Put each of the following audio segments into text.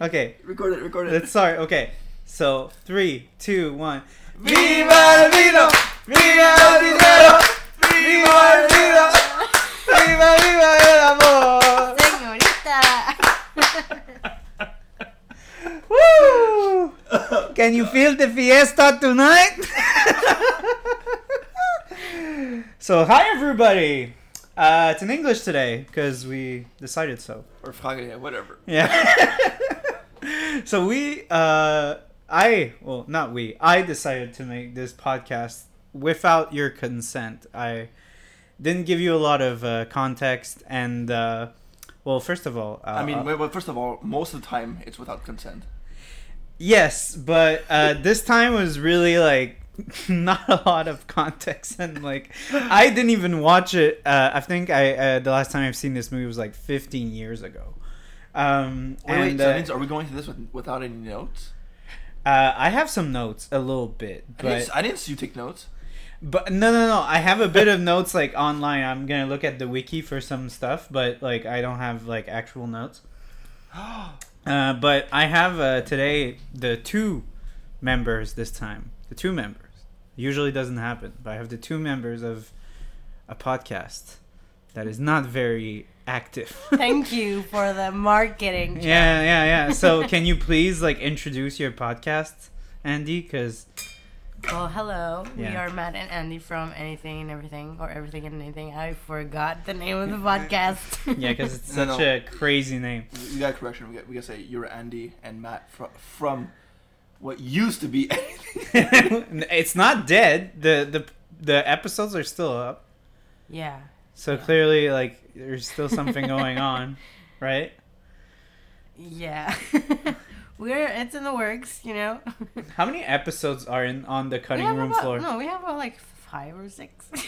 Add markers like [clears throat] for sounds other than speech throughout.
Okay, Record it, record it. let's start. Okay, so three, two, one. Viva el vino! Viva el dinero! Viva el vino! Viva, viva el amor! Señorita. Woo! Can you feel the fiesta tonight? so, hi everybody. Uh, it's in English today because we decided so. Or frage, yeah, whatever. Yeah. [laughs] so we, uh, I, well, not we. I decided to make this podcast without your consent. I didn't give you a lot of uh, context, and uh, well, first of all, uh, I mean, uh, well, first of all, most of the time it's without consent. Yes, but uh, this time was really like [laughs] not a lot of context and like I didn't even watch it. Uh, I think I uh, the last time I've seen this movie was like 15 years ago. Um, Wait, wait, so uh, means are we going through this with, without any notes? uh, I have some notes a little bit, I didn't, but I didn't see you take notes. but no no no I have a bit of notes like online. I'm gonna look at the wiki for some stuff, but like I don't have like actual notes. [gasps] [gasps] Uh, but I have uh, today the two members this time. The two members. Usually doesn't happen, but I have the two members of a podcast that is not very active. [laughs] Thank you for the marketing. yeah, yeah, yeah. So [laughs] can you please like introduce your podcast, Andy? Because Well, hello. We are Matt and Andy from Anything and Everything, or Everything and Anything. I forgot the name of the podcast. [laughs] yeah, because it's such no. a crazy name. We got a correction. We got, we got to say you're Andy and Matt from, from what used to be [laughs] [laughs] it's not dead. The the the episodes are still up. yeah. So Yeah. clearly, like, there's still something going on, right? Yeah. We're it's in the works, you know. [laughs] How many episodes are in on the cutting room about- floor? No, we have about like five or six. [laughs]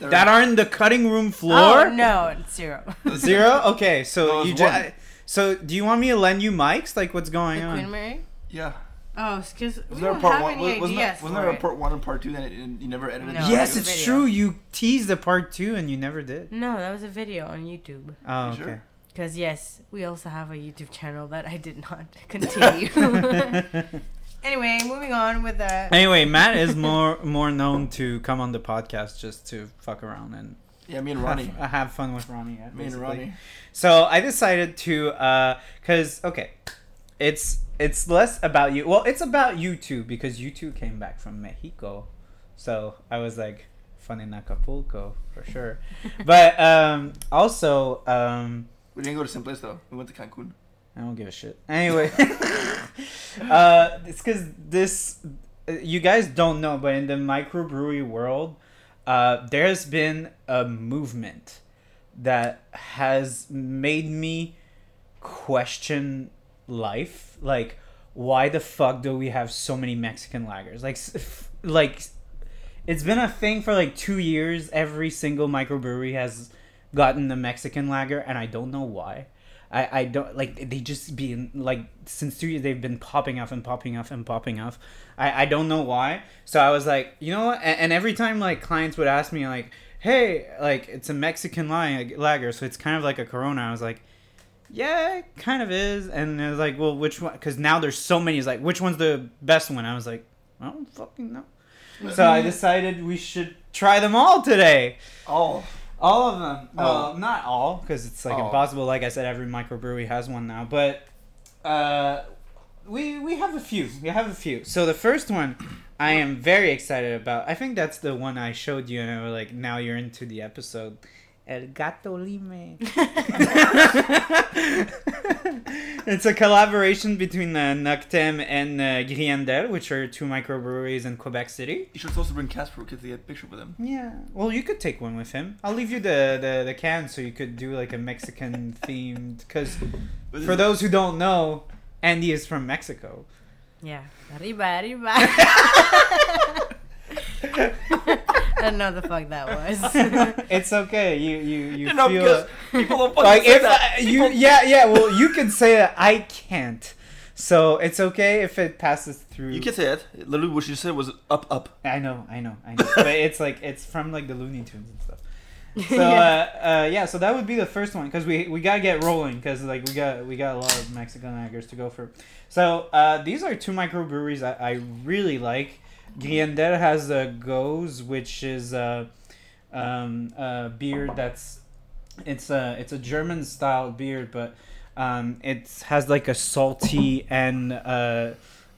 That are in the cutting room floor? Oh no, it's zero. [laughs] Zero? Okay, so No, you just. So do you want me to lend you mics? Like, what's the going Queen on? Mary. Yeah. Oh, it's because we Was there a don't part have one? any Was, wasn't ideas there, wasn't there a part one and part two that you never edited? No. it? yes, it's it's video. true. You teased the part two and you never did. No, that was a video on YouTube. Oh, You okay. sure? Because yes, we also have a YouTube channel that I did not [laughs] continue. [laughs] anyway, moving on with the. anyway, Matt is more more known to come on the podcast just to fuck around and Yeah, me and Ronnie. have, have fun with Ronnie. yeah, Me and. Ronnie. So I decided to, uh, cause okay, it's it's less about you. Well, it's about you too because you two came back from Mexico, so I was like, fun in Acapulco for sure. [laughs] but um, also, um, We didn't go to same place though. We went to Cancun. I don't give a shit. Anyway, [laughs] uh, it's because this, uh, you guys don't know, but in the microbrewery world, uh, there's been a movement that has made me question life. Like, why the fuck do we have so many Mexican lagers? Like, like, it's been a thing for like two years. Every single microbrewery has gotten the Mexican lager, and I don't know why. I, I don't like they just been like since two years they've been popping off and popping off and popping off. I, I don't know why. So I was like, you know what? And, and every time like clients would ask me like, hey, like it's a Mexican lag- lager, so it's kind of like a Corona. I was like, yeah, it kind of is. And it was like, well, which one? Because now there's so many. It's like, which one's the best one? I was like, I don't fucking know. So I [laughs] decided we should try them all today. Oh, All of them. Well, Oh. not all, because it's like Oh. impossible. Like I said, every microbrewery has one now. But uh, we we have a few. We have a few. So the first one, I am very excited about. I think that's the one I showed you, and I was like, now you're into the episode. El Gato Lime. [laughs] it's a collaboration between uh, Noctem and uh, Griendel, which are two microbreweries in Quebec City. you should also bring Casper to get a picture with him. Yeah. Well, you could take one with him. I'll leave you the the, the can so you could do like a Mexican [laughs] themed. Because for those who don't know, Andy is from Mexico. Yeah. Arriba, arriba. [laughs] don't know the fuck that was. [laughs] it's okay. You you you, You know, feel it. people don't fucking like say if that. I- you yeah yeah well you can say that I can't. So it's okay if it passes through. You can say it. Literally, what you said was up, up. I know, I know, I know. but it's like it's from like the Looney Tunes and stuff. So [laughs] Yeah. uh, uh, yeah, so that would be the first one because we we gotta get rolling because like we got we got a lot of Mexican lagers to go for. So uh, these are two microbreweries I, I really like. Griendel has a Gose, which is uh, um, a beer that's it's a it's a German style beer, but um, it has like a salty and uh,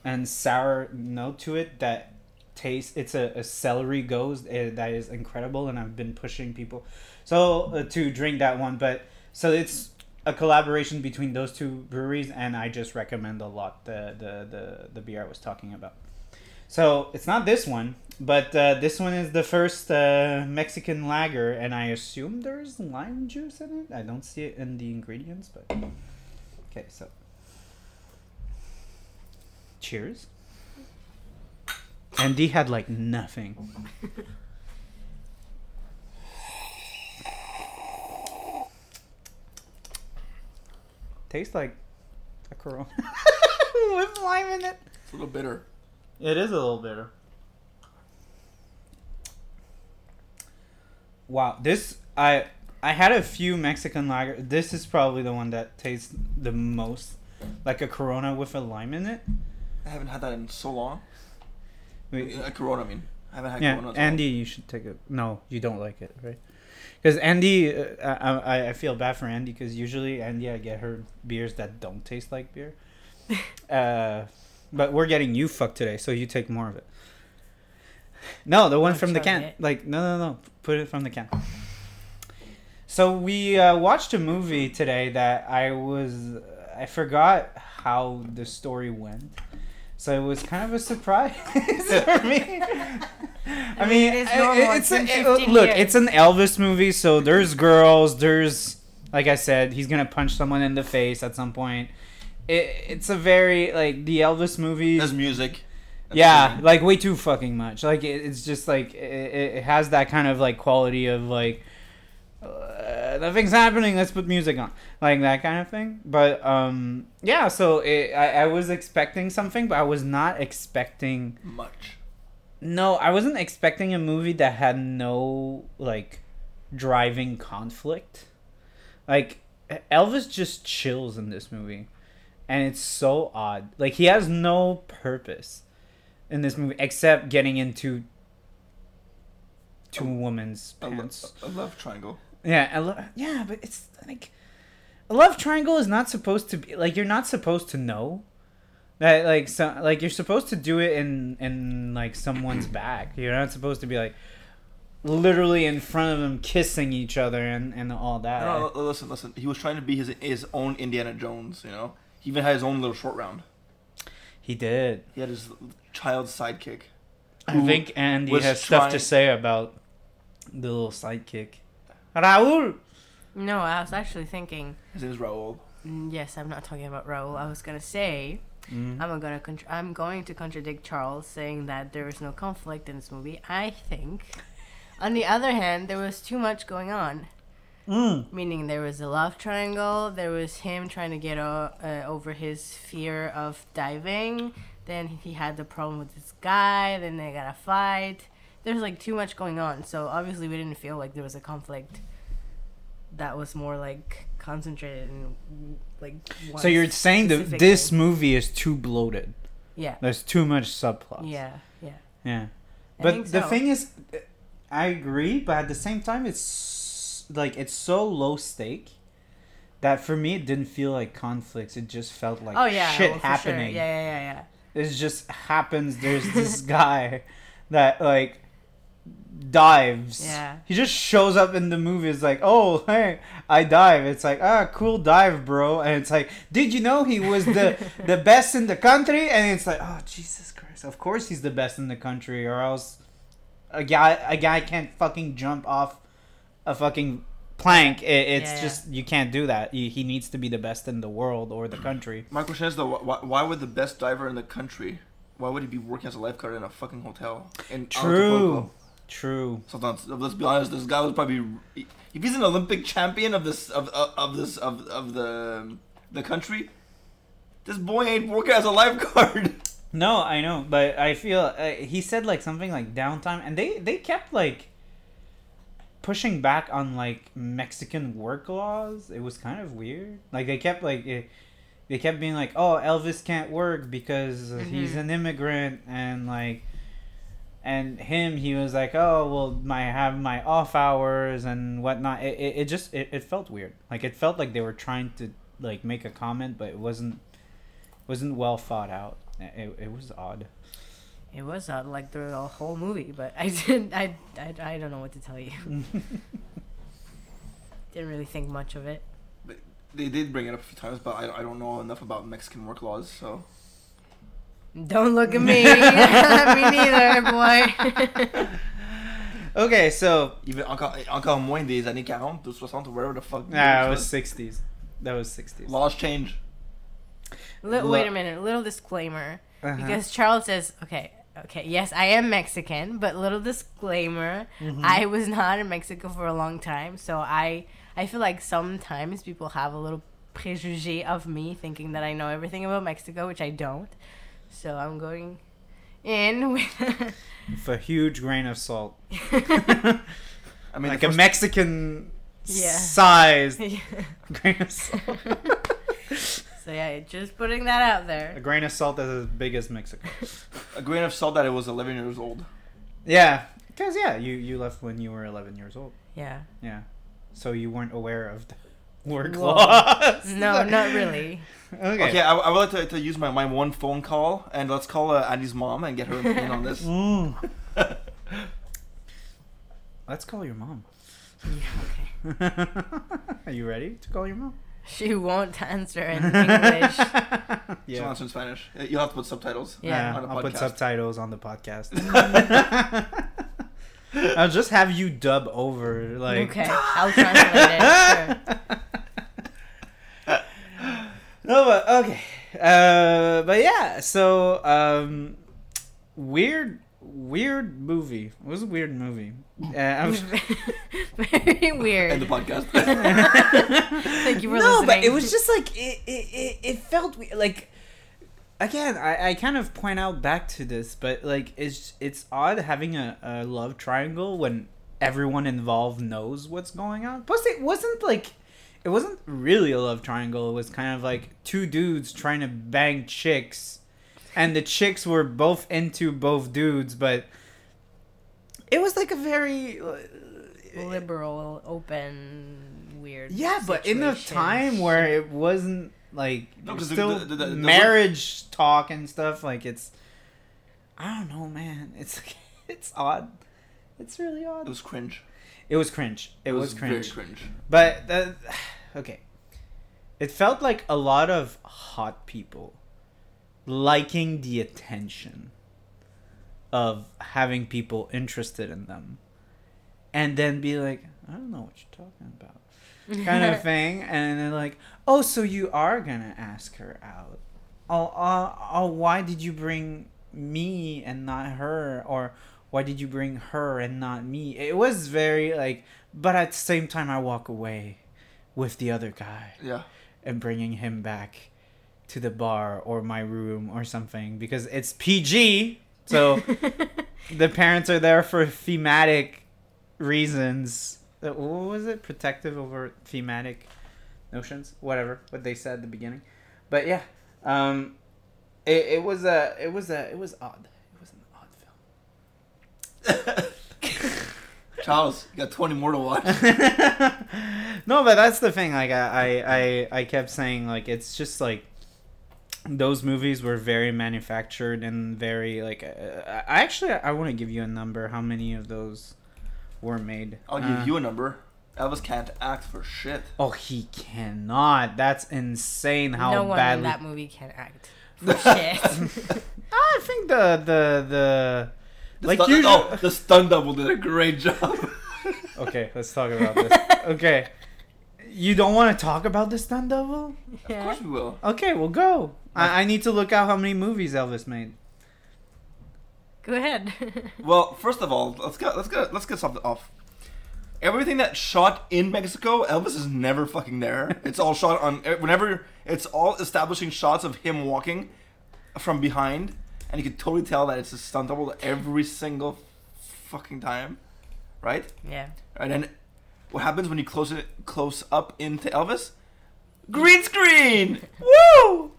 and sour note to it that tastes. It's a, a celery gose uh, that is incredible, and I've been pushing people so uh, to drink that one. But so it's a collaboration between those two breweries, and I just recommend a lot the the the, the beer I was talking about. So it's not this one, but uh, this one is the first uh, Mexican lager, and I assume there's lime juice in it. I don't see it in the ingredients, but okay. So cheers. And Andy had like nothing. Tastes like a Corona [laughs] with lime in it. It's a little bitter. It is a little bitter. Wow, this I I had a few Mexican lager. This is probably the one that tastes the most like a Corona with a lime in it. I haven't had that in so long. Wait, A Corona, I mean. I haven't had yeah, Corona. in so Andy, you should take it. No, you don't like it, right? Because Andy, uh, I, I I feel bad for Andy because usually Andy I get her beers that don't taste like beer. [laughs] uh, but we're getting you fucked today, so you take more of it. No, the one from the can. it. Like no, no, no. Put it from the can. So we uh, watched a movie today that I was I forgot how the story went. So it was kind of a surprise [laughs] for me. [laughs] I mean, it I- it's It's a, it- look, years. it's an Elvis movie, so there's girls, there's like I said, he's gonna punch someone in the face at some point. It, it's a very like the Elvis movies. There's music. That's Yeah, like way too fucking much. Like it, it's just like it, it has that kind of like quality of like uh, nothing's happening. Let's put music on, like that kind of thing. But um, yeah. So it, I I was expecting something, but I was not expecting. much. No, I wasn't expecting a movie that had no like driving conflict. Like Elvis just chills in this movie, and it's so odd. Like he has no purpose in this movie except getting into two A- women's A, lo- a love triangle. Yeah, lo- yeah, but it's like a love triangle is not supposed to be like you're not supposed to know that like so like you're supposed to do it in in like someone's [clears throat] back. You're not supposed to be like literally in front of them kissing each other and and all that. No, no, listen, listen. He was trying to be his his own Indiana Jones. You know, he even had his own little short round. He did. He had his child sidekick. I think Andy was has stuff to say about the little sidekick. Raul. No, I was actually thinking. His name is Raul. mm, Yes, I'm not talking about Raul. I was gonna say Mm. I'm gonna contr- I'm going to contradict Charles saying that there is no conflict in this movie. I think, on the other hand, there was too much going on. Mm. Meaning there was a love triangle. There was him trying to get o- uh, over his fear of diving. Then he had the problem with this guy. Then they got a fight. There's like too much going on. So obviously we didn't feel like there was a conflict. That was more like concentrated and like. one So you're saying that this thing. movie is too bloated. Yeah. There's too much subplots. Yeah. Yeah. Yeah. I But the so. thing is, I agree, but at the same time, it's like it's so low stake that for me it didn't feel like conflicts. It just felt like oh yeah. shit well, sure. happening. Yeah. Yeah. Yeah. Yeah. It just happens. There's this [laughs] guy that like dives. Yeah. He just shows up in the movie. It's like, oh [laughs] hey, I dive. It's like, ah, cool dive, bro. And it's like, did you know he was the [laughs] the best in the country? And it's like, oh Jesus Christ! Of course he's the best in the country, or else a guy a guy can't fucking jump off a fucking plank. It, it's Yeah, yeah. just you can't do that. He, he needs to be the best in the world or the country. My question is though, why, why would the best diver in the country, why would he be working as a lifeguard in a fucking hotel in True. True. Sometimes, let's be honest, this guy was probably if he's an Olympic champion of this of of, of this of of the the country. This boy ain't working as a lifeguard. [laughs] No, I know, but I feel uh, he said like something like downtime, and they they kept like pushing back on like Mexican work laws. It was kind of weird. Like they kept like it, they kept being like, "Oh, Elvis can't work because he's Mhm. an immigrant," and like. And him, he was like, "Oh, well, my have my off hours and whatnot." It, it, it just it, it felt weird. Like it felt like they were trying to like make a comment, but it wasn't wasn't well thought out. It, it was odd. It was uh, like the whole movie, but I [laughs] didn't. I, I, I don't know what to tell you. [laughs] Didn't really think much of it. But They did bring it up a few times, but I, I don't know enough about Mexican work laws, so. Don't look at me. [laughs] me neither, boy. okay, so Even encore, encore moins des années 40 ou 60 whatever the fuck. nah, that was sixties. That was sixties. Laws change. Li- Lo- wait a minute. Little disclaimer. Uh-huh. Because Charles says, okay, okay, yes, I am Mexican, but little disclaimer, Mm-hmm. I was not in Mexico for a long time, so I I feel like sometimes people have a little préjugé of me thinking that I know everything about Mexico, which I don't. So I'm going in [laughs] with with a huge grain of salt, [laughs] I mean, like a Mexican Yeah. sized [laughs] grain of salt. So yeah, just putting that out there. a grain of salt that's as big as Mexico. [laughs] a grain of salt that it was 11 years old. Yeah, because yeah, you you left when you were eleven years old. Yeah. Yeah, so you weren't aware of the [laughs] work Whoa. laws. [laughs] No, not really. Okay. Okay, I, I would like to, to use my, my one phone call and let's call uh, Andy's mom and get her opinion on this. Mm. Let's call your mom. Yeah, okay. Are you ready to call your mom? [laughs] She won't answer in [laughs] English. She'll yeah. answer in Spanish. You'll have to put subtitles. Yeah. on a I'll put podcast. subtitles on the podcast. [laughs] I'll just have you dub over like okay, I'll translate it. Sure. No, but okay. Uh, but yeah, so um, weird, weird movie. It was a weird movie. Uh, I'm- [laughs] Very weird. End the podcast. [laughs] Thank you for no, listening. but it was just like it. It, it, it felt we- like. Again, I, I kind of point out back to this, but like it's it's odd having a, a love triangle when everyone involved knows what's going on. Plus, it wasn't like it wasn't really a love triangle. It was kind of like two dudes trying to bang chicks, and the chicks were both into both dudes, but it was like a very uh, liberal, open, weird. yeah, but in a time where it wasn't like No, there was 'cause the- still the- the- the- the- marriage talk and stuff, like it's I don't know, man. [laughs] It's it's odd. It's really odd. it was cringe. It was cringe. It, was, very cringe. cringe. But that, [sighs] okay, it felt like a lot of hot people liking the attention of having people interested in them, and then be like, I don't know what you're talking about, kind of [laughs] thing, and then like, oh, so you are gonna ask her out? Oh, uh, oh, why did you bring me and not her, or why did you bring her and not me? It was very like, but at the same time, I walk away with the other guy Yeah. and bringing him back to the bar or my room or something because it's PG. So [laughs] the parents are there for thematic reasons. What was it? Protective over thematic notions, whatever what they said at the beginning. But yeah, um, it, it was a it was a it was odd. It was an odd film. [laughs] Charles, you got 20 more to watch. [laughs] no, but that's the thing. Like I, I, I, I kept saying like it's just like those movies were very manufactured and very like. Uh, I actually I want to give you a number. How many of those were made? I'll Uh, give you a number. Elvis can't act for shit. Oh, he cannot. That's insane. How no one badly. in that movie can act. For [laughs] shit. [laughs] I think the the the. The Like stun- usually- oh, the stun double did a great job. [laughs] Okay, let's talk about this. Okay, you don't want to talk about the stunt double? Of course we will. Okay, we'll go. I, I need to look out how many movies Elvis made. Go ahead. [laughs] Well, first of all, let's get let's get let's get something off. Everything that's shot in Mexico, Elvis is never fucking there. It's all shot on whenever it's all establishing shots of him walking from behind, and you can totally tell that it's a stunt double every single fucking time, right? yeah. And then what happens when you close it close up into Elvis? Green mm. screen! [laughs] Woo!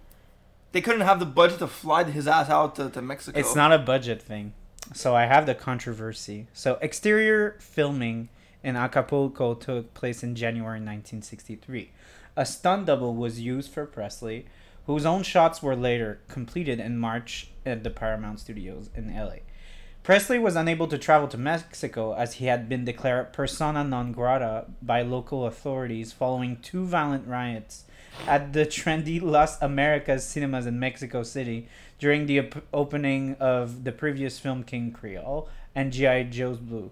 They couldn't have the budget to fly his ass out to, to Mexico. It's not a budget thing. So I have the controversy. So exterior filming in Acapulco took place in January 1963. A stunt double was used for Presley, whose own shots were later completed in March at the Paramount Studios in LA. Presley was unable to travel to Mexico as he had been declared persona non grata by local authorities following two violent riots at the trendy Las Americas cinemas in Mexico City during the op- opening of the previous film King Creole and G.I. Joe's Blue.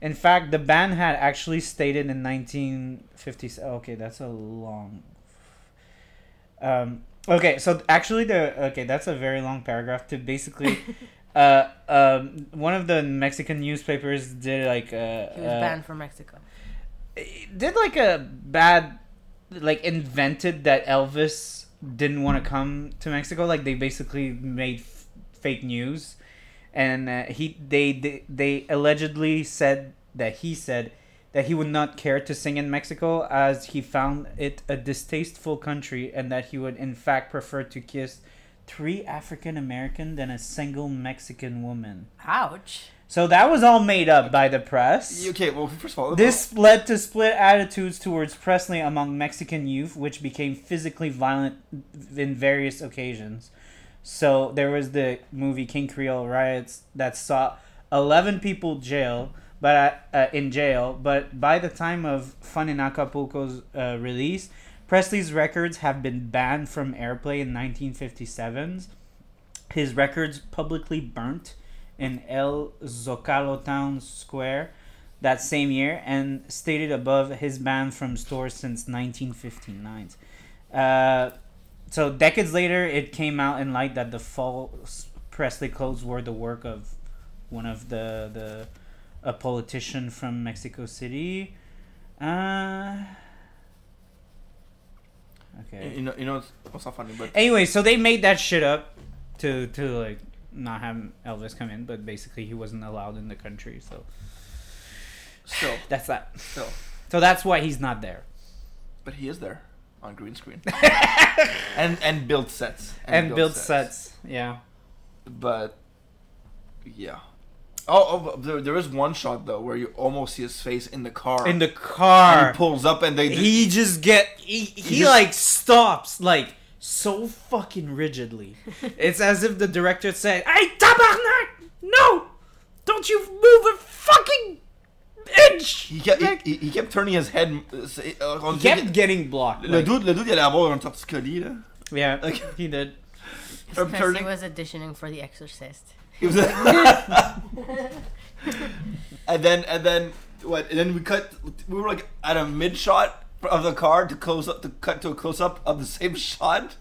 In fact, the band had actually stated in 1950. Okay, that's a long. Um, okay, so actually, the okay, that's a very long paragraph to basically. [laughs] uh, um, one of the Mexican newspapers did like a. He was uh, banned from Mexico. did like a bad like invented that Elvis didn't want to come to Mexico like they basically made f- fake news and uh, he they, they they allegedly said that he said that he would not care to sing in Mexico as he found it a distasteful country and that he would in fact prefer to kiss three African American than a single Mexican woman. Ouch. So that was all made up by the press. Okay, well, first of all, This led to split attitudes towards Presley among Mexican youth, which became physically violent in various occasions. So there was the movie King Creole riots that saw 11 people jail, but uh, in jail. But by the time of Fun in Acapulco's uh, release, Presley's records have been banned from airplay in 1957. His records publicly burnt in El Zocalo Town Square that same year and stated above his ban from stores since 1959. Uh, so decades later, it came out in light that the false Presley clothes were the work of one of the the a politician from Mexico City. Uh, okay. you know, you know, it's, not funny, but Anyway, so they made that shit up to to like not have Elvis come in, but basically he wasn't allowed in the country. So still, [sighs] that's that. still, So that's why he's not there. but he is there on green screen [laughs] and and build sets And, build sets. Yeah. But yeah. Oh, oh there, there is one shot though where you almost see his face in the car. In the and car. he pulls up and they he just get he, he, just- like stops like so fucking rigidly. [laughs] it's as if the director said, "Hey, tabarnak! No! Don't you move a fucking inch!" he kept Like- he, he kept turning his head. uh, c'est- on He dirait kept que- getting blocked. le like- dude, le dude, il allait avoir un torticolis là. yeah, Like- he did. I'm Presley turning. was auditioning for The Exorcist. He was [laughs] and then and then what? And then we cut. We were like at a mid shot of the car to close up to cut to a close up of the same shot,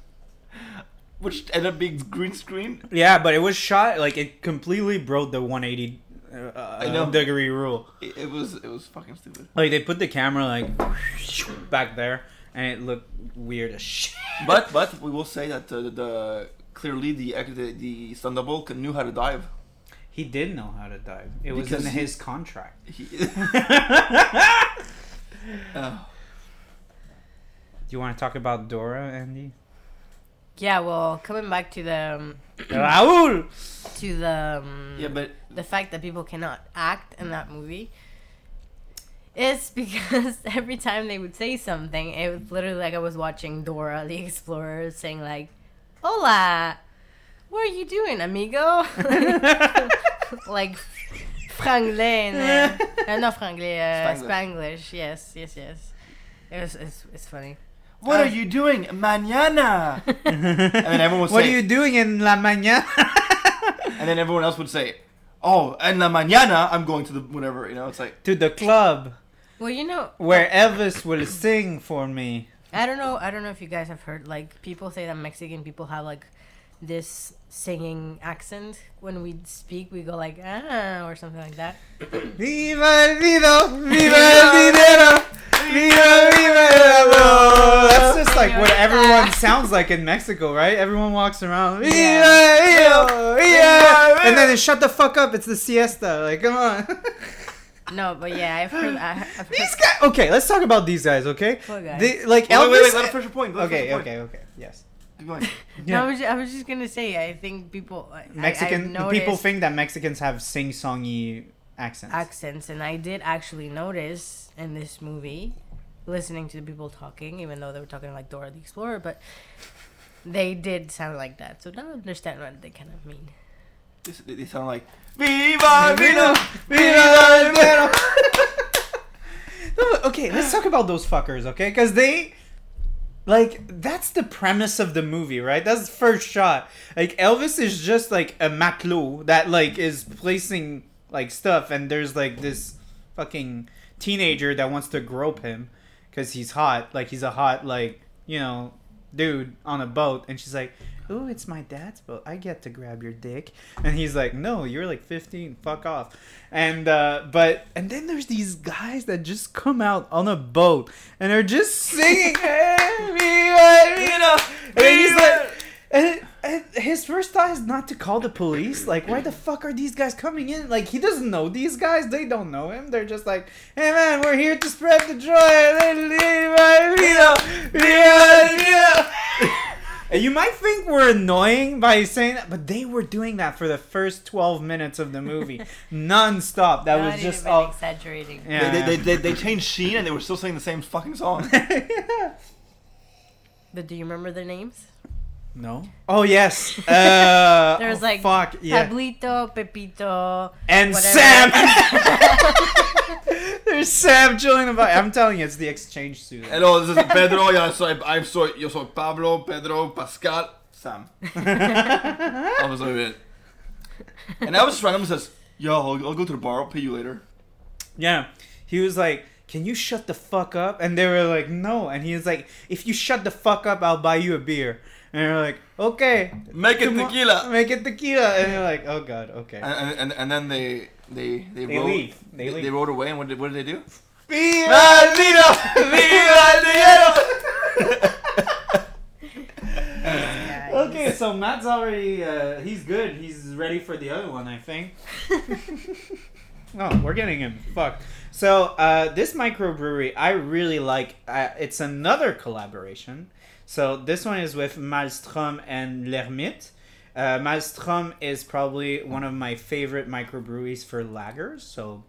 which ended up being green screen. Yeah, but it was shot like it completely broke the 180 uh, degree rule. It, it was it was fucking stupid. Like they put the camera like back there, and it looked weird as shit. But but [laughs] we will say that uh, the, the clearly the the, the stunt double knew how to dive. He did know how to dive. It was Because in he- his contract. He, [laughs] [laughs] Oh. Do you want to talk about Dora, Andy? Yeah, well, coming back to the um, [coughs] Raul. to the um, yeah, but the fact that people cannot act in that movie is [laughs] because every time they would say something, it was literally like I was watching Dora the Explorer saying like, "Hola, what are you doing, amigo?" [laughs] like franglais, and, [laughs] uh, not franglais, uh, Spanglish. Spanglish. Yes, yes, yes. It was it's, it's funny. what Uh, are you doing, mañana? [laughs] and then everyone would What are you doing in La Mañana? and then everyone else would say, "Oh, en la mañana, I'm going to the whatever." You know, it's like to the club Well, you know, where Elvis will sing for me. I don't know. I don't know if you guys have heard like people say that Mexican people have like this singing accent. When we speak, we go like ah or something like that. [clears throat] Viva el vino, viva el dinero, viva, viva el amor. That's just like what everyone sounds like in Mexico, right? Everyone walks around. Viva Yeah. el vino, viva. And then they shut the fuck up. It's the siesta. Like, come on. [laughs] No, but yeah, I've heard. I, I've heard These guys. Okay, let's talk about these guys. Okay. Guys? They, like Wait, Elvis. wait, wait, wait, let us finish your point. Let us okay, finish your point. okay, okay. Yes. Keep going. [laughs] No, I was, I was just gonna say. I think people Mexican I, I've people think that Mexicans have sing-songy accents. accents, and I did actually notice in this movie, listening to the people talking, even though they were talking like Dora the Explorer, but they did sound like that. So now I understand what they kind of mean. They, they sound like Viva Vino, Viva vino. [laughs] [laughs] No, okay, let's talk about those fuckers, okay? Because they, like, that's the premise of the movie, right? That's the first shot. Like, Elvis is just like a maclo that like is placing like stuff, and there's like this fucking teenager that wants to grope him because he's hot, like he's a hot like you know dude on a boat, and she's like. Ooh, it's my dad's boat. I get to grab your dick. And he's like, No, you're like 15. Fuck off. And uh but and then there's these guys that just come out on a boat and are just singing hey, viva, viva. And he's like and, and his first thought is not to call the police. Like, why the fuck are these guys coming in? Like, he doesn't know these guys. They don't know him. They're just like, hey man, we're here to spread the joy. And you might think we're annoying by saying that, but they were doing that for the first 12 minutes of the movie, [laughs] non-stop. That Not was just even all. exaggerating. Yeah. They, they, they, they changed Sheen and they were still singing the same fucking song. [laughs] But do you remember their names? No. Oh yes. [laughs] Uh, There was oh, like fuck yeah. Pablito, Pepito, and whatever. Sam. [laughs] There's Sam chilling about. I'm telling you, it's the exchange student. Hello, this is Pedro. [laughs] Yeah, soy, I'm soy, yo soy Pablo, Pedro, Pascal, Sam. I was like it. And I was just randomly says, "Yo, I'll, I'll go to the bar. I'll pay you later." Yeah. He was like, Can you shut the fuck up? And they were like, No. And he was like, If you shut the fuck up, I'll buy you a beer. And you're like, Okay. Make it Tomo- tequila. Make it tequila. And you're like, Oh god, okay. And, and, and then they they they, They rode, leave. They They, leave. they rode away. And what did, what did they do? Viva el vino! Viva el dinero! [laughs] Okay, so Matt's already, uh, he's good. He's ready for the other one, I think. [laughs] oh, we're getting him. Fuck. So, uh, this microbrewery, I really like. Uh, it's another collaboration. So, this one is with Maelstrom and L'Hermite. Uh, Maelstrom is probably one of my favorite microbreweries for lagers. So,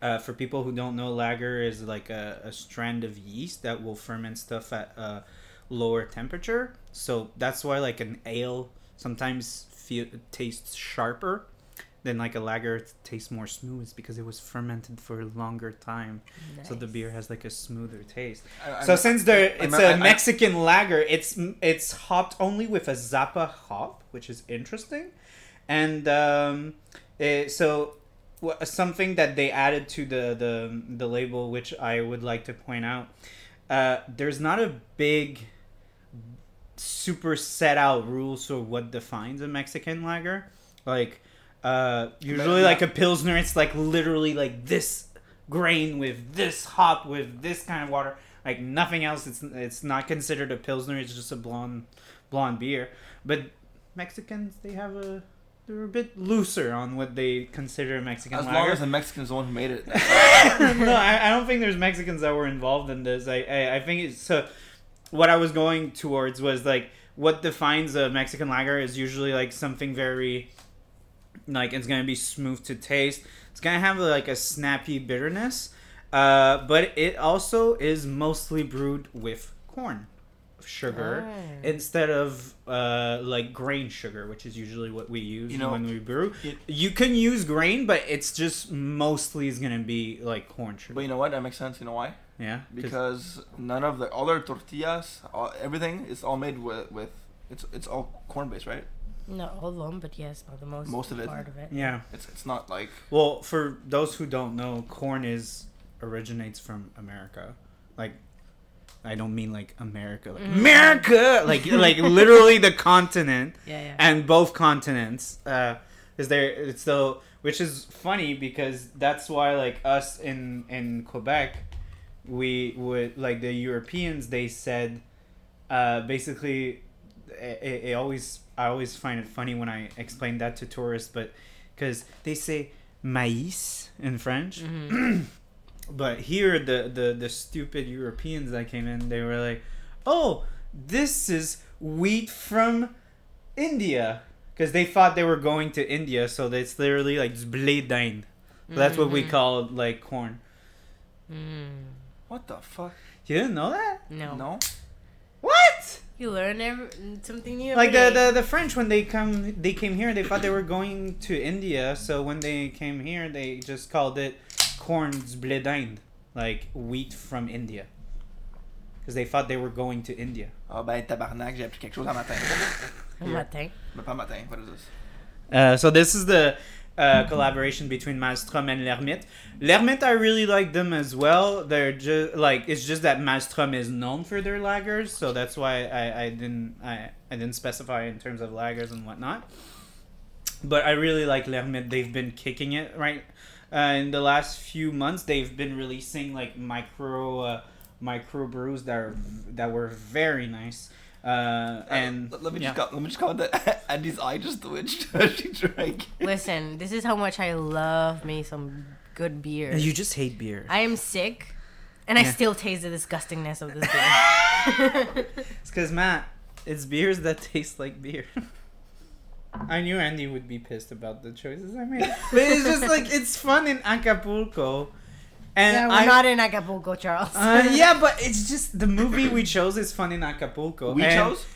uh, for people who don't know, lager is like a, a strand of yeast that will ferment stuff at a lower temperature. So that's why like an ale sometimes feel tastes sharper than like a lager tastes more smooth. Because it was fermented for a longer time, so the beer has like a smoother taste. I- So I- since there I- it's I- a I- Mexican lager, it's it's hopped only with a Zappa hop, which is interesting, and um, eh, so something that they added to the the the label, which I would like to point out, uh, there's not a big super set out rules for what defines a Mexican lager, like. Uh, usually, like a pilsner, it's like literally like this grain with this hop with this kind of water. Like nothing else. It's it's not considered a pilsner. It's just a blonde blonde beer. But mexicans they have a they're a bit looser on what they consider a mexican As long lager. as the Mexican's the one who made it. [laughs] no I, I don't think there's mexicans that were involved in this. I i, I think it's so what i was going towards was like what defines a mexican lager is usually like something very like it's gonna be smooth to taste it's gonna have like a snappy bitterness uh, but it also is mostly brewed with corn sugar Ah. instead of uh, like grain sugar which is usually what we use You know, when we brew it- you can use grain but it's just mostly is gonna be like corn sugar But you know what? That makes sense. You know why? yeah 'cause- Because none of the other tortillas, all, everything is all made with with it's it's all corn based, right? Not all of them, but yes, not the most. Most of it. Part of it. yeah It's it's not like Well, for those who don't know, corn is originates from America. Like I don't mean like America, like America, like like literally the continent [laughs] Yeah, yeah. and both continents. Uh, is there? It's still, which is funny because that's why like us in in Quebec, we would like the Europeans. They said, uh, basically, it, it always I always find it funny when I explain that to tourists, but because they say maïs in French. [clears throat] But here, the, the the stupid Europeans that came in, they were like, "Oh, this is wheat from India," because they thought they were going to India. So it's literally like blé d'Inde. So that's what we call like corn. Mm. What the fuck? You didn't know that? No. No. What? You learn every, something new. Like the, the the French when they come they came here they thought they were going to India so when they came here they just called it corn's blé d'Inde like wheat from India because they thought they were going to India. Ah ben tabarnak, j'ai appris quelque chose [laughs] un matin. Un matin. Mais pas matin. What is this? Uh, so this is the uh, collaboration between Maelstrom and L'Hermite. L'Hermite, I really like them as well. They're just like it's just that Maelstrom is known for their lagers, so that's why I, I didn't I, I didn't specify in terms of lagers and whatnot. But I really like L'Hermite. They've been kicking it right uh, in the last few months. They've been releasing like micro uh, micro brews that are that were very nice. Uh, and let, let me yeah. just co- let me just comment that [laughs] Andy's eye just twitched [laughs] as she drank. Listen, this is how much I love me some good beer. you just hate beer. I am sick, and I still taste the disgustingness of this beer. [laughs] It's because Matt, it's beers that taste like beer. I knew Andy would be pissed about the choices I made, but it's just like it's fun in Acapulco, and yeah, we're I, not in Acapulco, Charles. Uh, yeah, but it's just the movie we chose is fun in Acapulco. We and chose.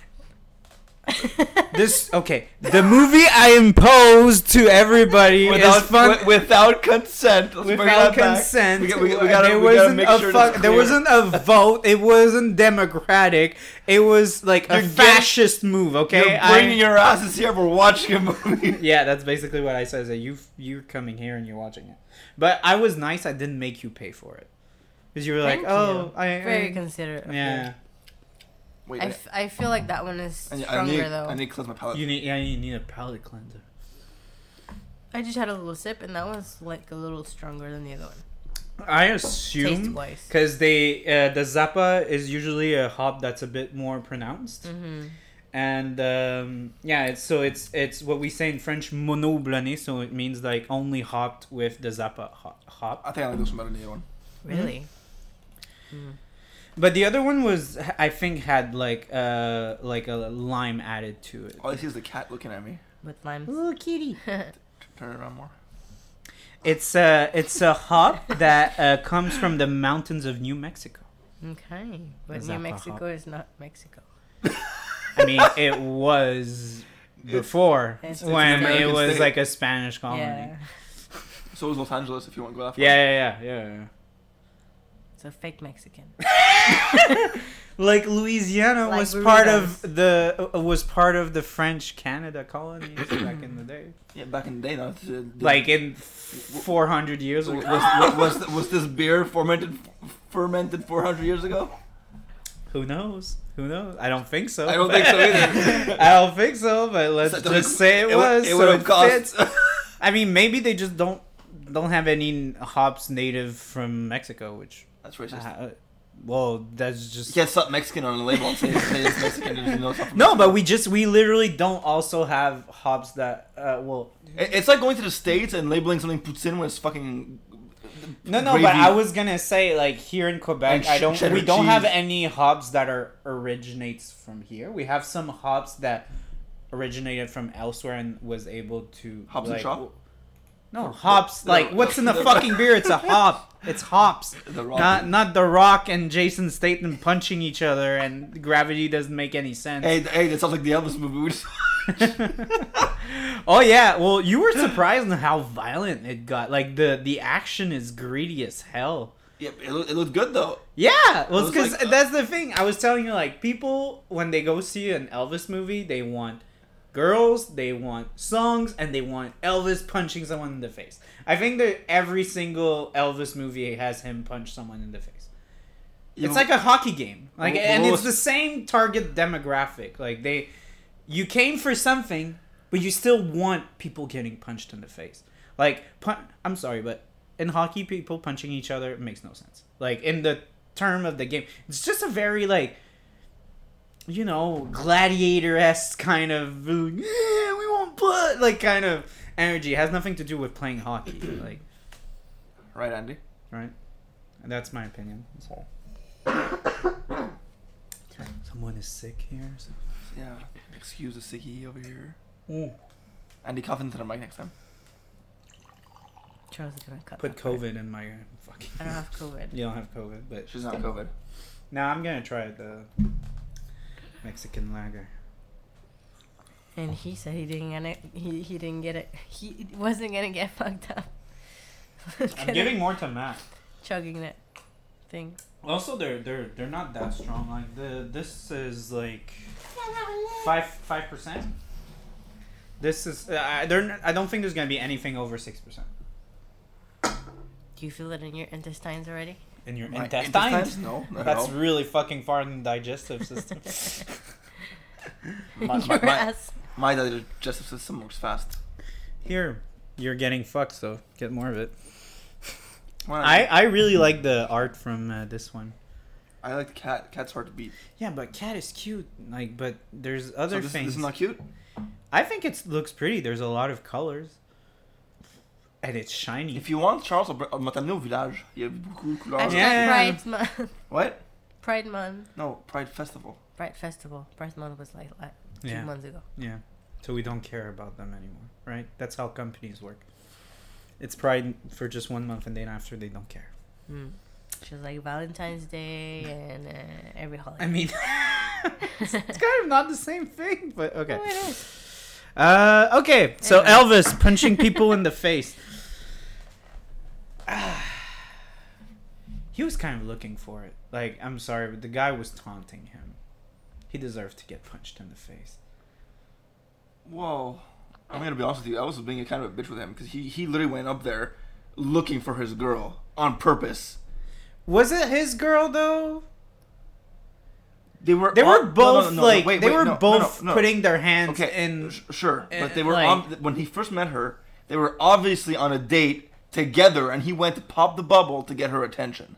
this. Okay, the movie I imposed to everybody Without, is fun. wi- without consent. Let's Without consent, We, got- we, we gotta, there wasn't a sure fuck, there wasn't a vote. It wasn't democratic. It was like a You're getting- fascist move. Okay, You're I- bringing your asses here for watching a movie. [laughs] Yeah, that's basically what I said. Is that you you're coming here and you're watching it, but I was nice. I didn't make you pay for it because you were like, oh, you. I, Very considerate. of yeah. Wait, I, I, f- I feel like that one is I, need- I need, though. I need to cleanse my palate. You need yeah, you need a palate cleanser. I just had a little sip, and that was like a little stronger than the other one. I assume because they uh, the Zappa is usually a hop that's a bit more pronounced, Mm-hmm. And um, yeah, it's so it's it's what we say in French monoblonné, so it means like only hopped with the Zappa ho- hop. I think I like this one better than the other one. Really? But the other one was I think had like uh like a lime added to it. All I see is the cat looking at me. With limes. Little kitty. [laughs] Turn it around more. It's a it's a hop [laughs] that uh, comes from the mountains of New Mexico. okay. But Zappa New hop. Mexico is not Mexico. [laughs] I mean, it was before [laughs] It's- it's when an it was state. like a Spanish colony. Yeah. So was Los Angeles if you want to go that far. Yeah, yeah, yeah, yeah. It's a fake Mexican. [laughs] [laughs] Like Louisiana Like was part of the uh, was part of the French Canada colonies back in the day. Yeah, back in the day, no. it's, uh, the- Like in 400 years was, ago. was, was, was this beer fermented fermented 400 years ago? Who knows? Who knows? I don't think so. I don't think so [laughs] either. I don't think so, but let's So just say it, would- was. It would have cost. fits. I mean, maybe they just don't don't have any hops native from Mexico, which That's racist. uh, well, that's just yeah, can't Mexican on the label say, it's Mexican. No, no, but we just we literally don't also have hops that uh well It's like going to the states and labeling something poutine when it's fucking. No no gravy. but I was gonna say like here in Quebec And I don't we don't have any hops that are originates from here. We have some hops that originated from elsewhere and was able to Hops and like, shaw? No, hops. Like, what's in the the- fucking beer? It's a [laughs] hop. It's hops. The Rock. Not not the Rock and Jason Statham punching each other, and gravity doesn't make any sense. Hey, hey, that sounds like the Elvis movie. [laughs] Oh yeah, well you were surprised on how violent it got. Like the the action is greedy as hell. yeah, it, loo- it looked good though. Yeah, well, because like, uh, that's the thing. I was telling you, like, people when they go see an Elvis movie, they want girls, they want songs, and they want Elvis punching someone in the face. I think that every single Elvis movie has him punch someone in the face. It's like a hockey game. Like and it's the same target demographic. Like they you came for something, but you still want people getting punched in the face. Like pun- I'm sorry, but in hockey people punching each other makes no sense. Like in the term of the game, it's just a very like you know, gladiator-esque kind of yeah, we want blood like kind of energy. It has nothing to do with playing hockey. [clears throat] Like Right, Andy. right? And that's my opinion. So. [coughs] Someone is sick here. So. Yeah. Excuse the sicky over here. Ooh. Andy, cough into the mic next time. Charles is gonna cut. Put that part. COVID in my fucking. I don't have COVID. You don't have COVID, but She's not COVID. now I'm gonna try the Mexican lager. And he said he didn't get it. He, he didn't get it. He wasn't gonna get [laughs] fucked up. I'm [laughs] giving more to Matt. chugging that thing. Also, they're they're they're not that strong. Like the this is like five five percent. This is uh, I they're I don't think there's gonna be anything over six percent Do you feel it in your intestines already? In your My intestines. No, [laughs] no. That's no. really fucking far in the digestive system. [laughs] My, your my, my, ass. my digestive system works fast. Here, you're getting fucked, so get more of it. Well, I, I really like the art from uh, this one. I like the cat. Cat's hard to beat. Yeah, but cat is cute. Like, but there's So other this, things. this is not cute. I think it looks pretty. There's a lot of colors, and it's shiny. If you want, Charles, on m'a t'amener au village. Il y a beaucoup de couleurs. Hashtag Yeah. Pride Month. [laughs] What? Pride Month. No, Pride Festival. Pride Festival. Pride Month was like, like two yeah, months ago. yeah. So we don't care about them anymore, right? That's how companies work. It's pride for just one month, and then after they don't care. Mm. She was like Valentine's Day and uh, every holiday. I mean, [laughs] it's, it's [laughs] kind of not the same thing, but okay. Oh, it is. Uh, okay, so Anyway. Elvis punching people in the face. [sighs] he was kind of looking for it. Like, I'm sorry, but the guy was taunting him. He deserved to get punched in the face. Whoa. I'm gonna be honest with you. I was being a kind of a bitch with him because he, he literally went up there looking for his girl on purpose. Was it his girl though? They were They were on- no, both no, no, no, like wait, they wait, were both putting their hands Okay, in. sh- sure, uh, but they were like- on when he first met her. They were obviously on a date together, and he went to pop the bubble to get her attention.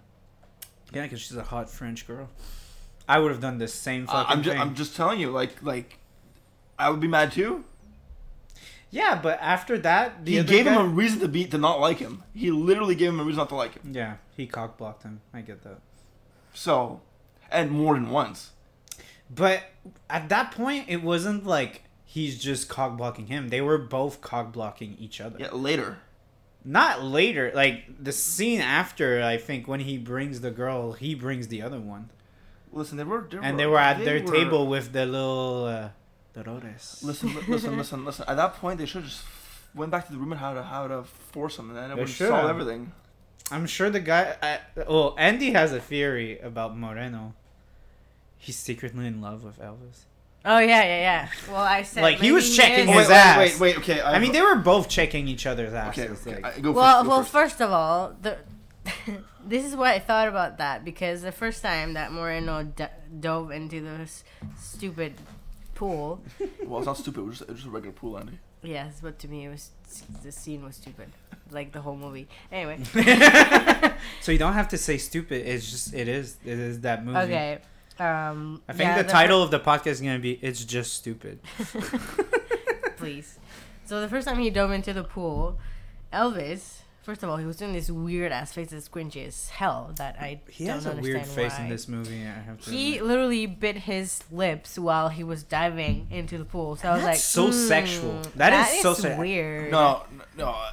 Yeah, because she's a hot French girl. I would have done the same fucking I'm just thing. I'm just telling you, like like, I would be mad too. Yeah, but after that, the he gave him a reason to be to not like him. He literally gave him a reason not to like him. Yeah, he cock blocked him. I get that. So, and more than once. But at that point, it wasn't like he's just cock blocking him. They were both cock blocking each other. Yeah, later. Not later, like the scene after. I think when he brings the girl, he brings the other one, Listen, they were, they and were, they were at they their were- table with the little uh, Dolores. Listen, li- listen, listen, listen. At that point, they should have just went back to the room and how to how to force him, and then it would solve everything. I'm sure the guy. I, well, Andy has a theory about Moreno. He's secretly in love with Elvis. Oh yeah, yeah, yeah. Well, I said Like, he was checking his wait, ass. wait, wait, wait, okay. I mean, they were both checking each other's asses. okay. okay. like- go well, first, go well, first. first of all, the [laughs] this is what I thought about that because the first time that Moreno d- dove into the s- stupid pool, [laughs] Well, it's not stupid. It was just, it was just a regular pool, Andy. yes, but to me it was the scene was stupid, like the whole movie. Anyway, [laughs] so you don't have to say stupid. It's just it is it is that movie. okay. Um, I think yeah, the title of the podcast is gonna be "It's Just Stupid." [laughs] [laughs] please. So the first time he dove into the pool, Elvis. First of all, he was doing this weird ass face that's squinty as hell that I He don't has a weird face why. in this movie. I have to. He admit. literally bit his lips while he was diving into the pool. So I was That's like, so "Hmm, sexual. That is so se- weird. No, no, no.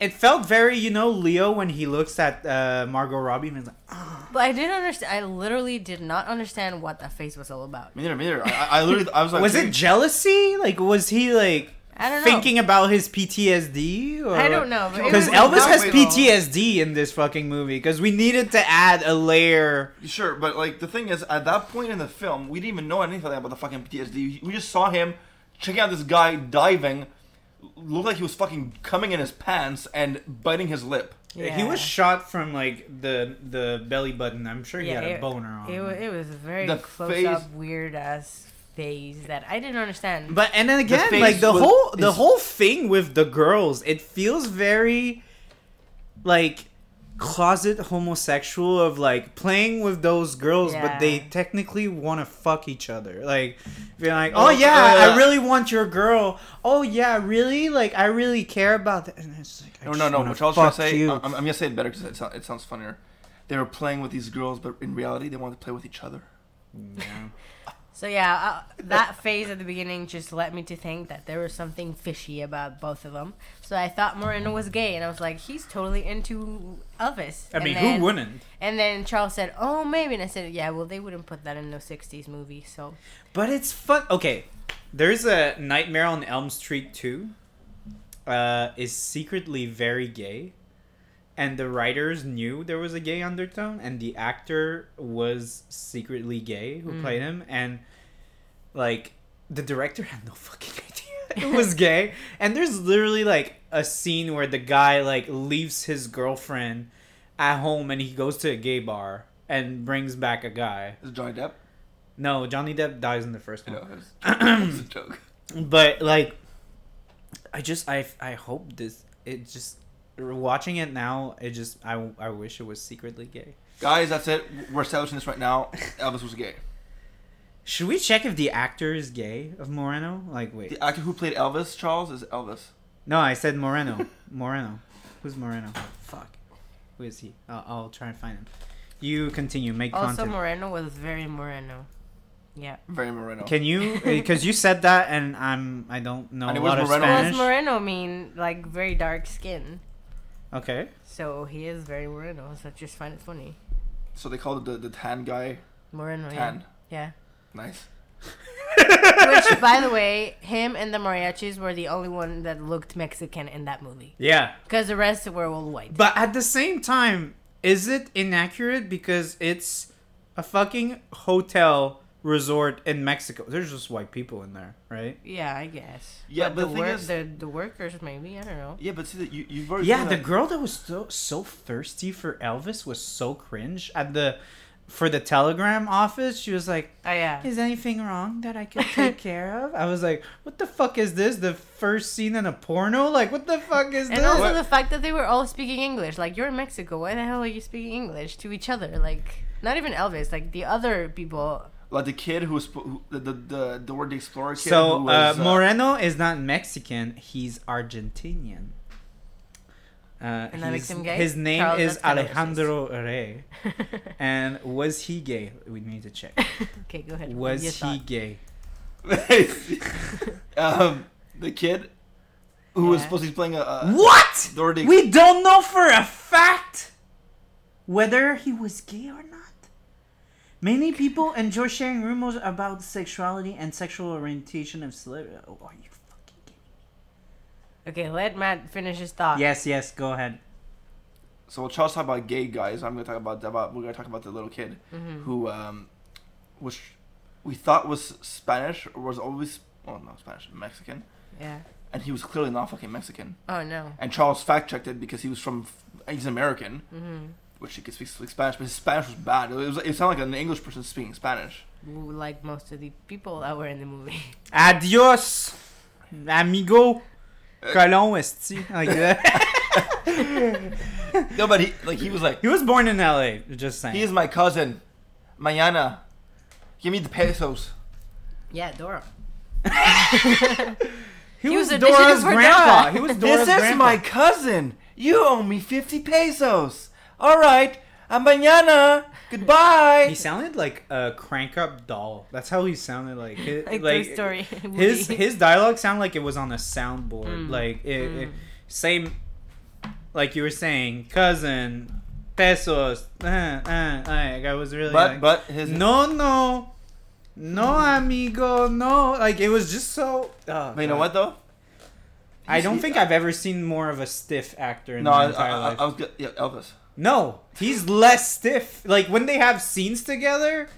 It felt very, you know, Leo when he looks at uh, Margot Robbie and he's like, "Ah." But I didn't understand. I literally did not understand what that face was all about. Me neither, me neither. I, I- I literally, I was like, [laughs] was it jealousy? Like, was he like I don't know. thinking about his PTSD? Or I don't know. Because Elvis has wait, PTSD in this fucking movie. Because we needed to add a layer. Sure, but like the thing is, at that point in the film, we didn't even know anything about the fucking PTSD. We just saw him checking out this guy diving, looked like he was fucking coming in his pants and biting his lip. Yeah. He was shot from like the the belly button. I'm sure he Yeah, had a boner on. It, it was a very The close face- up, weird ass phase that I didn't understand. But and then again, face like the was- whole the is- whole thing with the girls, it feels very like closet homosexual of like playing with those girls, but they technically want to fuck each other. Like being like, Oh, oh yeah, yeah. I really want your girl. Oh yeah, really? Like I really care about that. And it's like, I No, no, no. wanna I was gonna say, you. I'm, I'm gonna say it better because it, sound- it sounds funnier. They were playing with these girls, but in reality, they wanted to play with each other. Yeah. [laughs] So yeah, uh, that phase at the beginning just led me to think that there was something fishy about both of them. So I thought Moreno was gay, and I was like, he's totally into Elvis. I And mean, then- who wouldn't? And then Charles said, "Oh, maybe," and I said, "Yeah, well, they wouldn't put that in no '60s movie." So But it's fun. Okay, there's a Nightmare on Elm Street 2. Uh, is secretly very gay, and the writers knew there was a gay undertone, and the actor was secretly gay who Mm. played him, and like the director had no [laughs] fucking idea it was [laughs] gay. And there's literally like a scene where the guy like leaves his girlfriend at home, and he goes to a gay bar and brings back a guy. Is it Johnny Depp? No, Johnny Depp dies in the first You one. know, it's, it's [clears throat] a joke. but like i just i i hope this it just watching it now it just i i wish it was secretly gay Guys, that's it. We're establishing this right now. Elvis was gay. should we check if the actor is gay of moreno like wait The actor who played Elvis, Charles, is Elvis. no i said moreno [laughs] moreno who's moreno fuck who is he i'll, I'll try and find him you continue make also content Moreno was very Moreno. Yeah. Very Moreno. can you eh, because you said that and i'm i don't know And a it was lot of Moreno. What does Moreno mean? Like very dark skin. Okay So he is very Moreno. So I just find it funny. So they called it the, the tan guy. Moreno. Tan. Yeah. Nice. [laughs] Which, [laughs] by the way, him and the mariachis were the only one that looked Mexican in that movie. yeah Because the rest were all white. But at the same time, is it inaccurate because it's a fucking hotel resort in Mexico? There's just white people in there, right? Yeah, I guess. Yeah, but but the, the thing wor- is- the the workers maybe I don't know. Yeah, but see that you you've already Yeah, the that- girl that was so so thirsty for Elvis was so cringe at the for the telegram office. She was like, Oh yeah. "Is anything wrong that I can take [laughs] care of?" I was like, "What the fuck is this? The first scene in a porno? Like, what the fuck is And this?" also What? the fact that they were all speaking English. Like you're in Mexico, why the hell are you speaking English to each other? Like not even Elvis, like the other people. Like the kid who's was who, the, the the Dora the Explorer kid. So who uh, was, Moreno is not Mexican; he's Argentinian. Uh, And that makes him gay? His name Charles, is that's kinda Alejandro Rey. [laughs] And was he gay? We need to check. [laughs] okay, go ahead. Was he thought. gay? [laughs] um, the kid who was supposed to be playing a, a What? Dora We don't know for a fact whether he was gay or not. Many people enjoy sharing rumors about sexuality and sexual orientation of celebrities. Oh, are you fucking kidding? me? Okay, let Matt finish his thought. Yes, yes, go ahead. So while Charles talked about gay guys, I'm gonna talk about about we're gonna talk about the little kid Mm-hmm. who um, was we thought was Spanish or was always well no Spanish Mexican, Yeah. and he was clearly not fucking Mexican. Oh no. And Charles fact checked it because he was from he's American, Mm-hmm. Which he could speak, speak Spanish, but his Spanish was bad. It was it sounded like an English person speaking Spanish. Like most of the people that were in the movie. [laughs] Adios, amigo. Uh, Colon esti. Like [laughs] that. No, but he like he was like he was born in LA, just saying. he is my cousin. Mañana, give me the pesos. yeah, Dora. [laughs] he, he was, was Dora's for grandpa. He was Dora's this is grandpa. my cousin. You owe me 50 pesos. All right. A mañana. Goodbye. He sounded like a crank up doll. That's how he sounded like. His, [laughs] Like, like Toy Story. his [laughs] his dialogue sounded like it was on a soundboard. Mm, Like it, mm. it- same, like you were saying, cousin, pesos. Uh, [laughs] uh, like I was really. but like, but his no, no, no, amigo, no. Like it was just so. Oh, But you know what though? I don't He- think I've ever seen more of a stiff actor in No, my I, entire I, life. I was good. Yeah, Elvis. No, he's less stiff. Like when they have scenes together,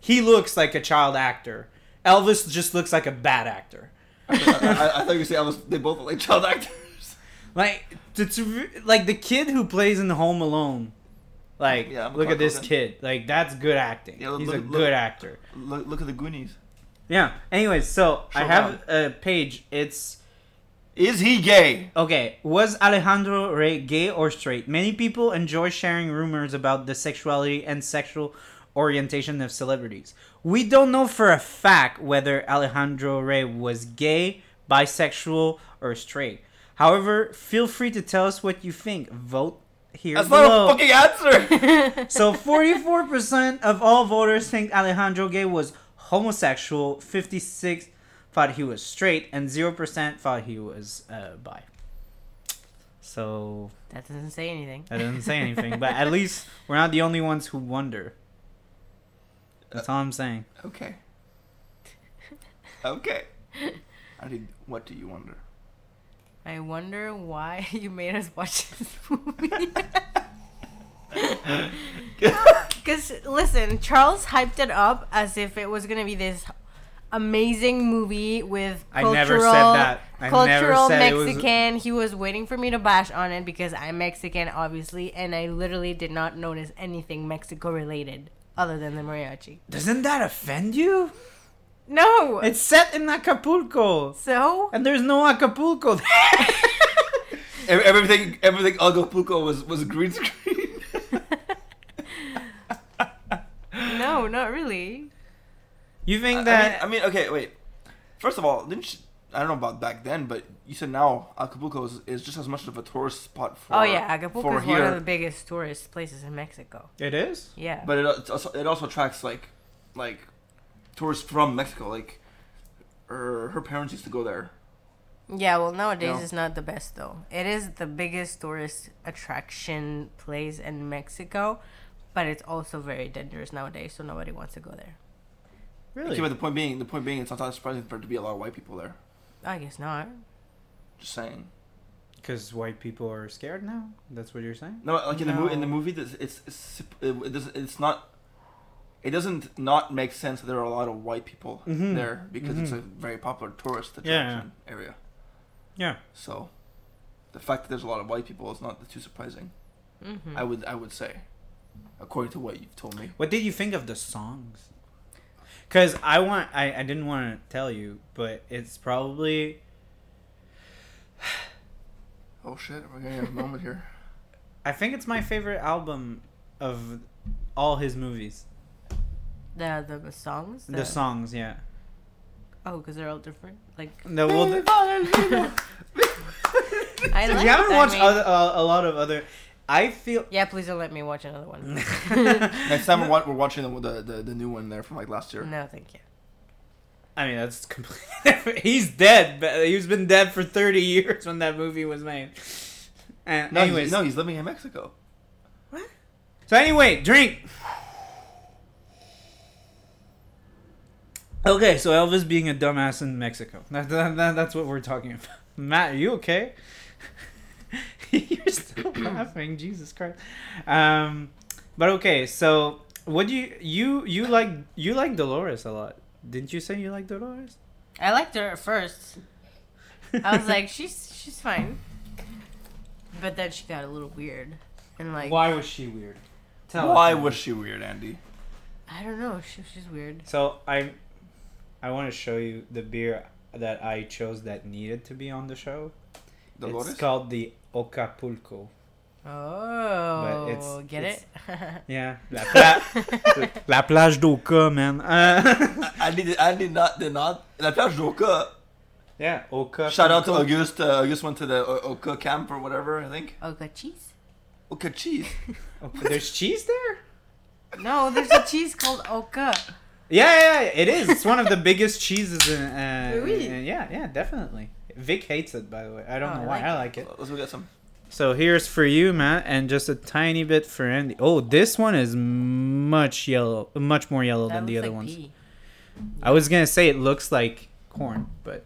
he looks like a child actor. Elvis just looks like a bad actor. I, I, I thought you saying Elvis. They both look like child actors. [laughs] Like It's like the kid who plays in Home Alone. Like, Yeah, look at this kid. Like, that's good acting. Yeah, look- He's a look- good look- actor. Look, look at the Goonies. Yeah. Anyways, so I Show have a page. It's Is he gay? okay. Was Alejandro Rey gay or straight? Many people enjoy sharing rumors about the sexuality and sexual orientation of celebrities. We don't know for a fact whether Alejandro Rey was gay, bisexual, or straight. However, feel free to tell us what you think. Vote here That's below. not a fucking answer. [laughs] So 44% of all voters think Alejandro Gay was homosexual, 56 thought he was straight, and 0% thought he was uh, bi. So That doesn't say anything. that doesn't say [laughs] anything, but at least we're not the only ones who wonder. That's all I'm saying. okay. Okay. I did, what do you wonder? I wonder why [laughs] you made us watch this [laughs] movie. Because, listen, Charles hyped it up as if it was going to be this amazing movie with I cultural, never said that. I never cultural said it was- Mexican. He was waiting for me to bash on it because I'm Mexican, obviously, and I literally did not notice anything Mexico related other than the mariachi. Doesn't that offend you? No! It's set in Acapulco, so? and there's no Acapulco there. [laughs] Everything, everything Acapulco was was green screen. [laughs] No, not really. You think I that? mean, I mean, okay, wait. First of all, didn't you, I don't know about back then, but you said now Acapulco is, is just as much of a tourist spot for. oh, yeah, Acapulco for is one of the biggest tourist places in Mexico. it is. Yeah. But it also, it also attracts like like tourists from Mexico. Like her her parents used to go there. Yeah, well, nowadays No. it's not the best though. It is the biggest tourist attraction place in Mexico, but it's also very dangerous nowadays, so nobody wants to go there. Really? Okay, but the point being, the point being, it's not that surprising for there to be a lot of white people there. I guess not. Just saying. Because white people are scared now. That's what you're saying. No, like in the movie, in the movie, it's it's it's, it, it doesn't, it's not. It doesn't not make sense that there are a lot of white people Mhm. there because it's a Mhm. very popular tourist Yeah. attraction area. Yeah. So, the fact that there's a lot of white people is not too surprising. hmm I would I would say, according to what you've told me. What did you think of the songs? Because I want, I, I didn't want to tell you, but it's probably, [sighs] Oh shit, we're getting a moment here. [laughs] I think it's my favorite album of all his movies. The the songs. The songs, yeah. Oh, because they're all different. Like No, well, [laughs] the, [laughs] I if like. you haven't I watched mean- other, uh, a lot of other, I feel. Yeah, please don't let me watch another one. [laughs] [laughs] Next time we're, we're watching the, the the the new one there from like last year. no, thank you. I mean, that's completely. [laughs] He's dead. But he's been dead for 30 years when that movie was made. And No, anyways, he's, no, he's living in Mexico. What? So anyway, drink. Okay, so Elvis being a dumbass in Mexico. That, that, that- that's what we're talking about. Matt, are you okay? [laughs] You're still [clears throat] laughing, Jesus Christ. Um, but okay, so what do you you you like you like Dolores a lot? Didn't you say you like Dolores? I liked her at first. I was like, [laughs] she's she's fine. But then she got a little weird, and like Why was she weird? Tell Why us, Matt. was she weird, Andy? I don't know, she, she's weird. So I, I want to show you the beer that I chose that needed to be on the show. Dolores. It's called the Acapulco. Oh, but it's- get it's- it? [laughs] Yeah, la, pla- la plage d'Oka, man. [laughs] Uh, Andy, did, Andy not did not. La plage d'Oka. yeah, Oka. Shout out to August. Uh, Auguste went to the O- Oka camp or whatever. I think. [laughs] oh, got cheese? Oka cheese. Oka. There's cheese there. No, there's a cheese called Oka. Yeah, yeah, yeah, it is. It's one of the biggest cheeses in. Uh, Really? in- yeah, yeah, definitely. Vic hates it, by the way. I don't Oh, know I why. like I like it. Let's go get some. So here's for you, Matt, and just a tiny bit for Andy. Oh, this one is much yellow, much more yellow That than the other like ones. pea. I was gonna say it looks like corn, but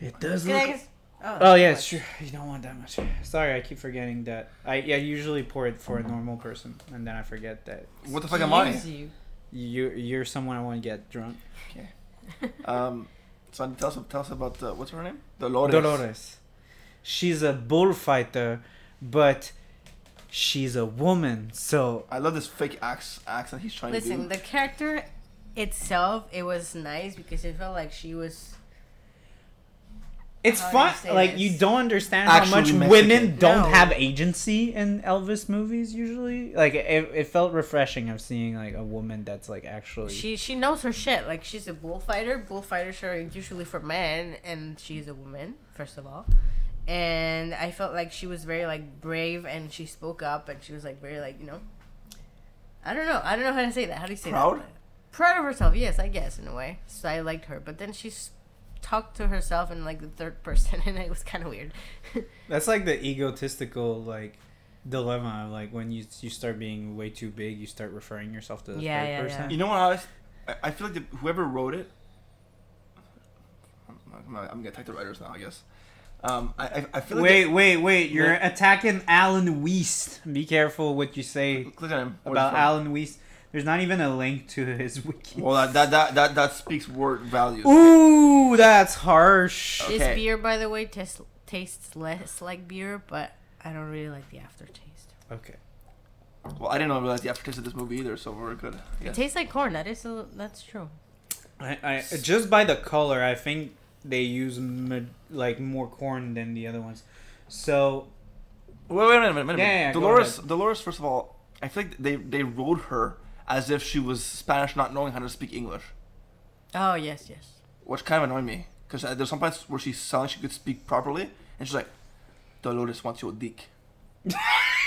it does Can I look. Oh, Oh yeah, too much. sure. You don't want that much. Sorry, I keep forgetting that. I yeah usually pour it for a normal person, and then I forget that What the fuck am I? You. you you're someone I want to get drunk. Um, so tell us tell us about uh, what's her name? Dolores. Dolores. she's a bullfighter, but she's a woman. So I love this fake ax- accent he's trying to. Listen, the character itself, it was nice because it felt like she was. It's How you fun. Like this? you don't understand how much Actually women don't No. have agency in Elvis movies. Usually, like it, it felt refreshing of seeing like a woman that's like actually. She she knows her shit. Like she's a bullfighter. Bullfighters are usually for men, and she's a woman. First of all, and I felt like she was very like brave, and she spoke up, and she was like very like you know. I don't know. I don't know how to say that. How do you say Proud? that? Proud of herself. Yes, I guess in a way. So I liked her, but then she's talked to herself in like the third person, [laughs] and it was kind of weird. [laughs] That's like the egotistical like dilemma. Like when you you start being way too big, you start referring yourself to the Yeah, third yeah, person. You know what I was? I, I feel like the, whoever wrote it. I'm, I'm, gonna- I'm gonna attack the writers now, I guess. Um, I, I, I feel like Wait, wait, wait! You're Yeah. attacking Allan Weiss. Be careful what you say they- click him. About? Allan Weiss. There's not even a link to his [laughs] wiki. Well, that, that that that that speaks word value. Ooh, that's harsh. Okay. This beer, by the way, tastes tastes less like beer, but I don't really like the aftertaste. Okay. Well, I didn't realize the aftertaste of this movie either, so we're good. It tastes like corn. That is a, that's true. I, I just by the color, I think they use ma- like more corn than the other ones. So Wait, wait a minute, wait a minute. Yeah, yeah, yeah, Dolores. Dolores. First of all, I feel like they they wrote her as if she was Spanish, not knowing how to speak English, Oh yes, yes. which kind of annoyed me because uh, there's some parts where she sounded like she could speak properly, and she's like, "Dolores wants your dick." [laughs]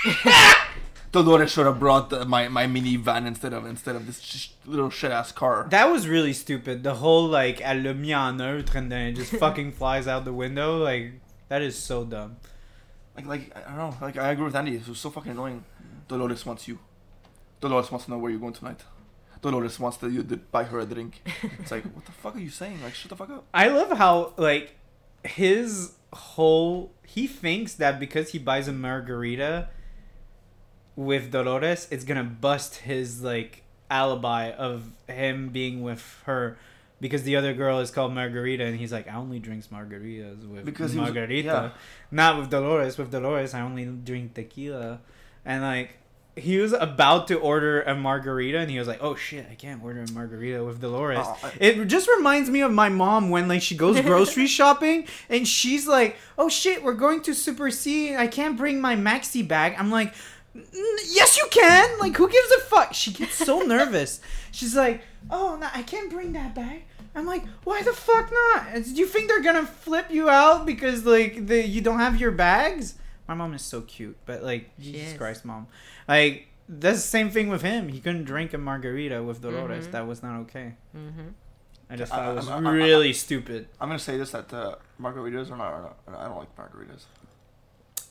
[laughs] Dolores should have brought the, my my minivan instead of instead of this sh- little shit ass car. that was really stupid. The whole like elle l'a mis en neutre and then it just [laughs] fucking flies out the window. Like that is so dumb. Like like I don't know. Like I agree with Andy. It was so fucking annoying. Dolores wants you. Dolores wants to know where you're going tonight. Dolores wants to you to buy her a drink. It's like what the fuck are you saying? Like shut the fuck up. I love how like his whole he thinks that because he buys a margarita with Dolores, it's gonna bust his like alibi of him being with her because the other girl is called Margarita and he's like I only drinks margaritas with Because he was- Margarita, yeah. not with Dolores. With Dolores, I only drink tequila, and like. He was about to order a margarita, and he was like, "Oh shit, I can't order a margarita with Dolores." Oh, I- It just reminds me of my mom when like she goes grocery [laughs] shopping and she's like, "Oh shit, we're going to Super C. I can't bring my maxi bag." I'm like, "Yes, you can." Like, who gives a fuck? She gets so [laughs] nervous. She's like, "Oh, no, I can't bring that bag." I'm like, "Why the fuck not? Do you think they're gonna flip you out because like the you don't have your bags?" My mom is so cute, but like, She Jesus is. Christ, mom. Like, that's the same thing with him. He couldn't drink a margarita with Dolores. Mhm. That was not okay. Mm-hmm. I just I- thought it was I- I- I- really stupid. I'm gonna say this that uh, margaritas are not, are. I don't like margaritas.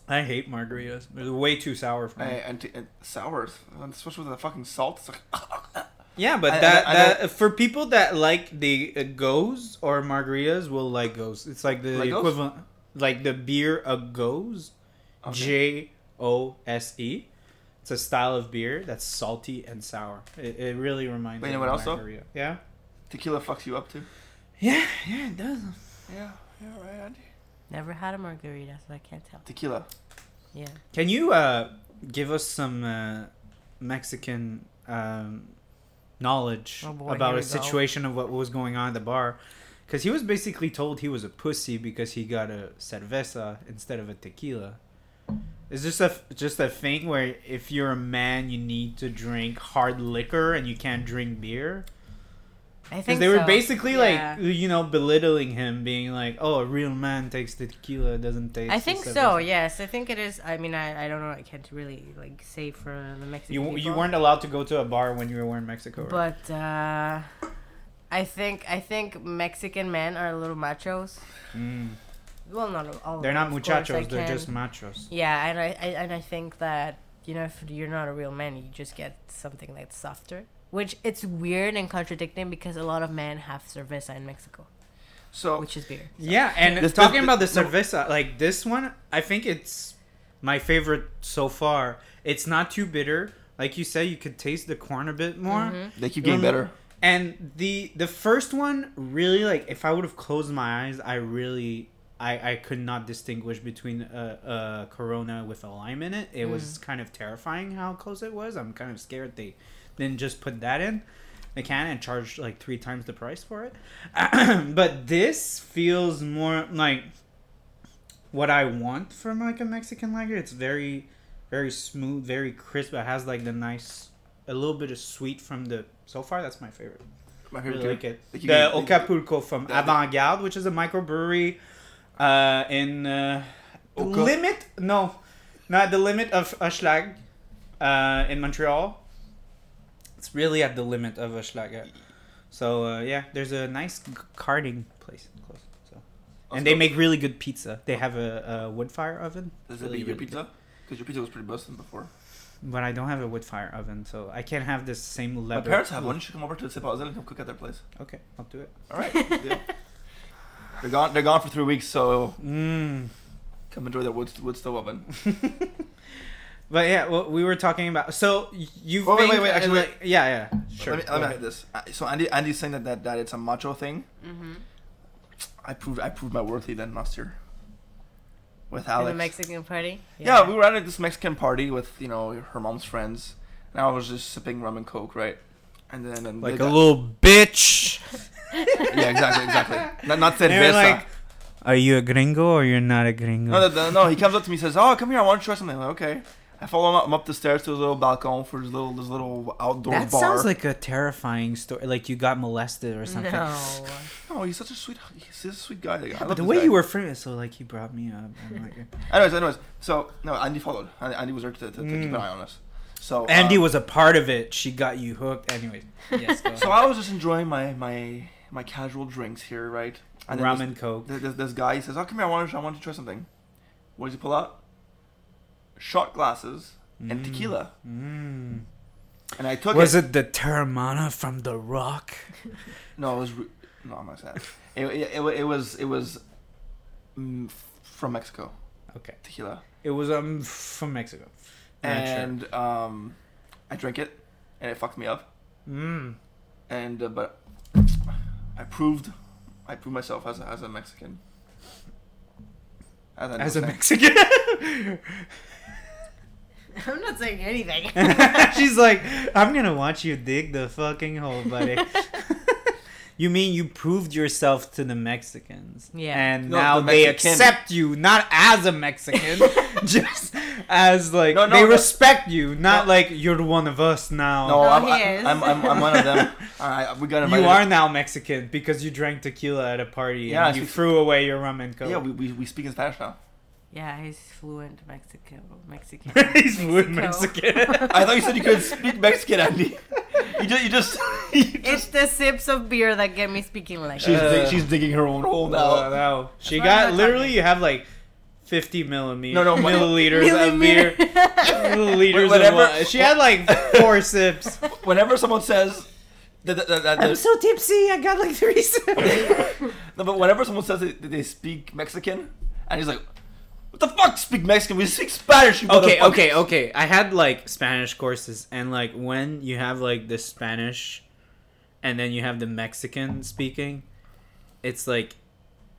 I hate margaritas. They're way too sour for me. Hey, and, t- and sours, and especially with the fucking salt. It's like [laughs] yeah, but I- I- that, I that for people that like the uh, gose or margaritas will like gose. It's like the Like Gose? equivalent, like the beer a gose, J O S E. It's a style of beer that's salty and sour. It, it really reminds But me you know of what else, though? margarita. Yeah. tequila fucks you up too. Yeah, yeah, it does. Yeah, yeah, right, Andy. Never had a margarita, so I can't tell. Tequila. Yeah. Can you uh, give us some uh, Mexican um, knowledge Oh boy, about a we go. situation of what was going on at the bar? Because he was basically told he was a pussy because he got a cerveza instead of a tequila. Is this a just a thing where if you're a man you need to drink hard liquor and you can't drink beer? I think they were basically Yeah. like you know belittling him, being like, "Oh, a real man takes the tequila, doesn't taste." I think so. Yes, I think it is. I mean, I, I don't know. I can't really like say for the Mexican You people. you weren't allowed to go to a bar when you were in Mexico, right? But uh, I think I think Mexican men are a little machos. Mm. Well, not all. They're them, not of course, muchachos. They're can- just machos. Yeah, and I, I and I think that you know if you're not a real man, you just get something that's softer. Which it's weird and contradicting because a lot of men have cerveza in Mexico, So which is beer. Yeah, and This- talking this- about the no. cerveza, like this one, I think it's my favorite so far. It's not too bitter. Like you said, you could taste the corn a bit more. Mhm. they keep getting Mm. better. And the the first one really like if I would have closed my eyes, I really I, I could not distinguish between a, a Corona with a lime in it. It was mm. kind of terrifying how close it was. I'm kind of scared they didn't just put that in the can and charge like three times the price for it. [clears throat] but this feels more like what I want from like a Mexican lager. It's very, very smooth, very crisp. It has like the nice, a little bit of sweet from the. So far, that's my favorite. My I favorite really like it. Like the can- Acapulco from the- Avant Garde, which is a microbrewery uh, in uh, Oka- limit. No, not the limit of Hochelag uh, in Montreal. It's really at the limit of Hochelag. So uh, yeah, there's a nice g- karting place close. So. And they go. make really good pizza. They have a, a wood fire oven. Does it really, your pizza? Because your pizza was pretty busted before. But I don't have a wood fire oven, so I can't have this same level. My parents have one. You should come over to Sip and come cook at their place. Okay, I'll do it. All right. [laughs] deal. They're gone. They're gone for three weeks, so Mmm. come enjoy that wood wood stove oven. [laughs] But yeah, well, we were talking about. So you Oh, wait, think? wait, wait, actually, like- yeah, yeah, sure. Let me, go let me add this. Uh, So Andy, Andy's saying that, that that it's a macho thing. Mm-hmm. I proved I proved my worthy then last year. With At Alex. the Mexican party. yeah. we were at this Mexican party with you know her mom's friends, and I was just sipping rum and coke, right? And then and like a got- little bitch. [laughs] [laughs] yeah, exactly, exactly. Not not you're cerveza. like, are you a gringo or you're not a gringo? No, no, no, no, he comes up to me and says, "Oh, come here, I want to try something." I'm like, okay. I follow him up, I'm up the stairs to his little balcony for his little his little outdoor that bar. sounds like a terrifying story. Like you got molested or something. No. [laughs] oh, he's such a sweet, he's such a sweet guy. Like, I But love the way guy. you were framed, so like he brought me up. Like, [laughs] Anyways, anyways, so no, Andy followed. Andy, Andy was there to, to, to keep Mm. an eye on us. So Andy uh, was a part of it. She got you hooked. Anyways, yes. Go So. I was just enjoying my my my casual drinks here, right? then rum this, and coke. this, this, this guy he says, "Oh, come here, I want to I want to try something." What does he pull out? Shot glasses and Mm. tequila, Mm. and I took Was it. it the Teremana from The Rock? [laughs] No, it was. Re- no, I'm not saying. It, it, it, it was it was mm, from Mexico Okay. tequila, It was um from Mexico. Sure. and um, I drank it, and it fucked me up. Mm. And uh, but I proved, I proved myself as a, as a Mexican. As, I As a Mexican. [laughs] I'm not saying anything. [laughs] She's like, I'm gonna watch you dig the fucking hole, buddy. [laughs] you mean you proved yourself to the Mexicans? Yeah. And No, now the they accept you not as a Mexican, just as like No, no, they no. respect you, not No. like you're one of us now. No, No, I'm, he I, is. I'm, I'm, I'm one of them. [laughs] All right, we got you are now Mexican because you drank tequila at a party Yeah, and you threw away your rum and coke. Yeah, we, we, we speak in Spanish now. yeah, he's fluent Mexican. Mexican. [laughs] He's fluent Mexican. I thought you said you could speak Mexican, Andy. You just, you just, [laughs] you just It's the sips of beer that get me speaking like she's. Uh, dig- she's digging her own hole No, now. She got literally. talking. You have like fifty millimeters. No, no, [laughs] my- [laughs] milliliters of beer, milliliters Whenever- of wine. She had like [laughs] four sips. Whenever someone says that, that, that, that I'm so tipsy. I got like three sips. no, but whenever someone says that they speak Mexican, and he's like, "What the fuck? Speak Mexican? We speak Spanish." You okay, motherfucker." okay, okay. I had like Spanish courses, and like when you have like the Spanish, and then you have the Mexican speaking, it's like.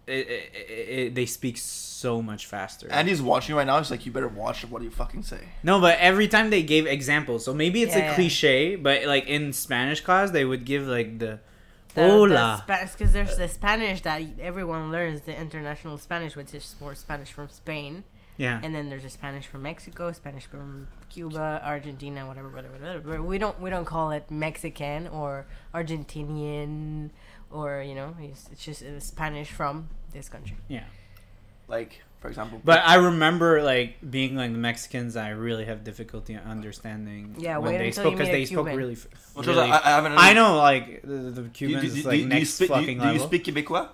It, it, it, it- they speak so much faster. And he's watching right now. He's like, "You better watch what you fucking say." No, but every time they gave examples, so maybe it's Yeah, a yeah. cliche, but like in Spanish class, they would give like the The, hola. Because there's the Spanish that everyone learns, the international Spanish, which is more Spanish from Spain. yeah. And then there's a Spanish from Mexico, Spanish from Cuba, Argentina, whatever, whatever, whatever. We don't we don't call it Mexican or Argentinian or you know it's, it's just uh, Spanish from this country. yeah. Like, for example, But I remember like being like the Mexicans, I really have difficulty understanding Yeah, when wait they until spoke because meet a they spoke really. f- really was, I, I haven't. I know like the, the Do you, Cubans do, is do, like do you next speak? Do you, fucking do you level. speak Québécois?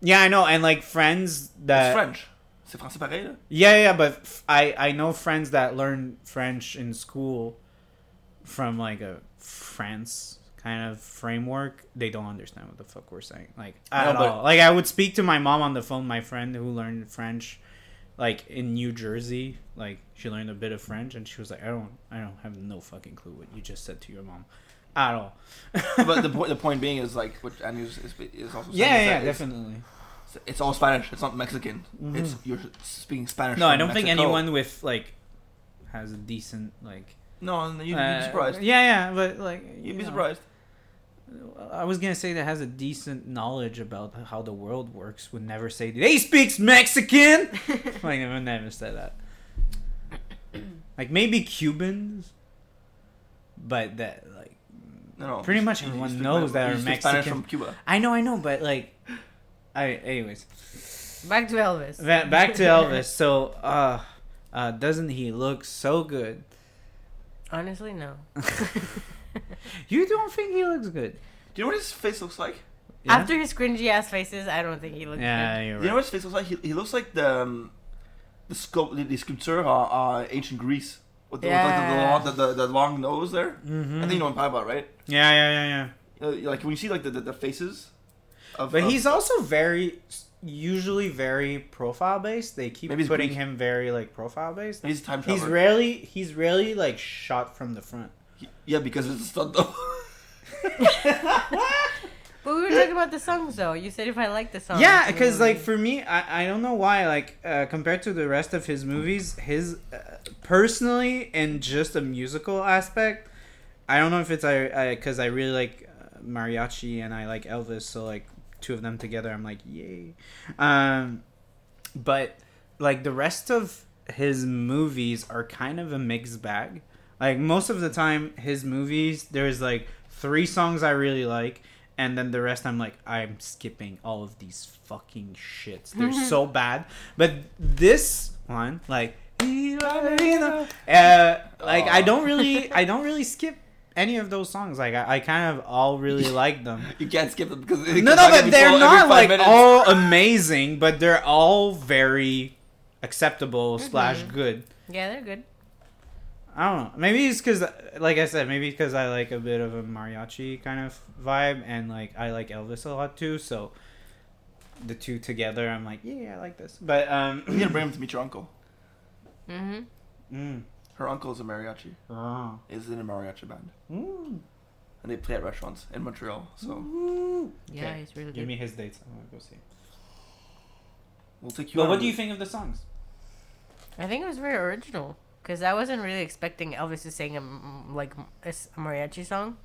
yeah, I know, and like friends It's that French. C'est français pareil. Là? Yeah, yeah, but f- I I know friends that learn French in school from like a France kind of framework. They don't understand what the fuck we're saying, like at No, all. Like I would speak to my mom on the phone. My friend who learned French, like in New Jersey, like she learned a bit of French, and she was like, I don't, I don't have no fucking clue what you just said to your mom, at all. [laughs] but the point, the point being is like what Andy is, is, is also yeah, yeah, it's- definitely. It's all Spanish. It's not Mexican. It's you're speaking Spanish. Mm-hmm. No, I don't think anyone with like has a decent like. No, you'd, you'd uh, be surprised. Yeah, yeah, but like You'd you be know, surprised. I was gonna say that has a decent knowledge about how the world works would never say they speaks Mexican. [laughs] [laughs] like I would never say that. [coughs] Like maybe Cubans, but that like No, no. Pretty you- much you- you everyone knows Ma- that you are speak Spanish Mexican. from Cuba. I know, I know, but like, I anyways. Back to Elvis. Va- back to [laughs] Elvis. So, uh, uh, doesn't he look so good? Honestly, no. You don't think he looks good? Do you know what his face looks like? Yeah? After his cringy ass faces, I don't think he looks yeah, good. you're You know what his face looks like? He, he looks like the um, the sculpt the, the sculpture uh, uh, ancient Greece with the, with like the, the, long, the, the, the long nose there. Mm-hmm. I think you know what I'm talking about, right? Yeah, yeah, yeah, yeah. You know, like when you see like the, the, the faces. Of, But of- he's also very, usually very profile based. They keep Maybe putting Greek. him very like profile based. he's a time He's rarely, he's rarely like shot from the front. He- yeah, because it's a stunt though. [laughs] But we were talking about the songs, though. You said if I like the songs. yeah, because like for me, I, I don't know why. Like uh, compared to the rest of his movies, his uh, personally and just a musical aspect, I don't know if it's I because I, really like uh, mariachi and I like Elvis, so like two of them together, I'm like yay. Um, but like the rest of his movies are kind of a mixed bag. Like most of the time, his movies there's like three songs I really like, and then the rest I'm like I'm skipping all of these fucking shits. They're so bad. But this one, like, uh, like I don't really, I don't really skip any of those songs. Like I, I kind of all really [laughs] like them. you can't skip them because No, no, but they're not like all [laughs] amazing, but they're all very acceptable slash good. Yeah, they're good. I don't know. Maybe it's because, like I said, maybe because I like a bit of a mariachi kind of vibe, and like I like Elvis a lot too. So the two together, I'm like, yeah, I like this. But um, You need to bring him to meet your uncle. Mm-hmm. mm, Her uncle is a mariachi. oh, Is in a mariachi band, mm, and they play at restaurants in Montreal. So mm. Yeah, Okay, he's really good. Give good. me his dates. I want to go see. we'll take you. But on what do you think of the songs? I think it was very original because I wasn't really expecting Elvis to sing a, like a s- a mariachi song,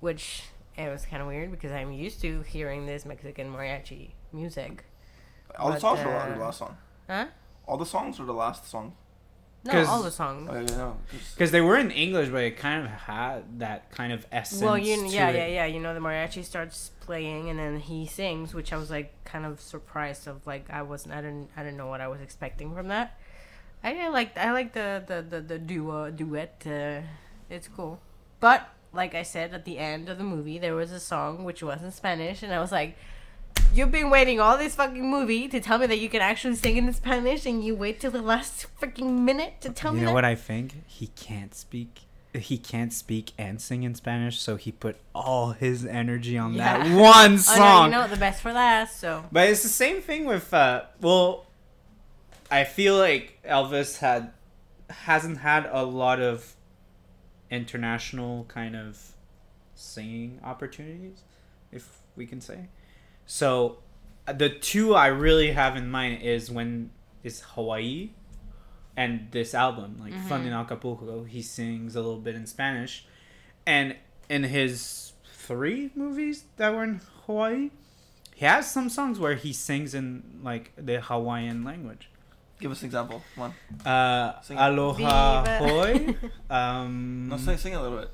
which it was kind of weird because I'm used to hearing this Mexican mariachi music. All the songs or uh, the last song? Huh? All the songs or the last song? No, 'Cause- all the songs. Oh, yeah, no. 'cause- Because they were in English, but it kind of had that kind of essence. Well, you to yeah it. yeah yeah you know the mariachi starts playing and then he sings, which I was like kind of surprised of like I wasn't I didn't I didn't know what I was expecting from that. I, I like I like the the the, the duo duet. Uh, it's cool, but like I said at the end of the movie, there was a song which was in Spanish, and I was like. You've been waiting all this fucking movie to tell me that you can actually sing in Spanish, and you wait till the last freaking minute to tell You me You know that? what I think? He can't speak. He can't speak and sing in Spanish, so he put all his energy on that one [laughs] Oh, song. no, you know the best for last. So But it's the same thing with uh well I feel like Elvis had hasn't had a lot of international kind of singing opportunities if we can say. So the two I really have in mind is when is Hawaii and this album like mm-hmm. Fun in Acapulco he sings a little bit in Spanish and in his three movies that were in Hawaii he has some songs where he sings in like the Hawaiian language. Give us an example. One. Uh, aloha Viva. hoi. [laughs] Um, No, sing, sing a little bit.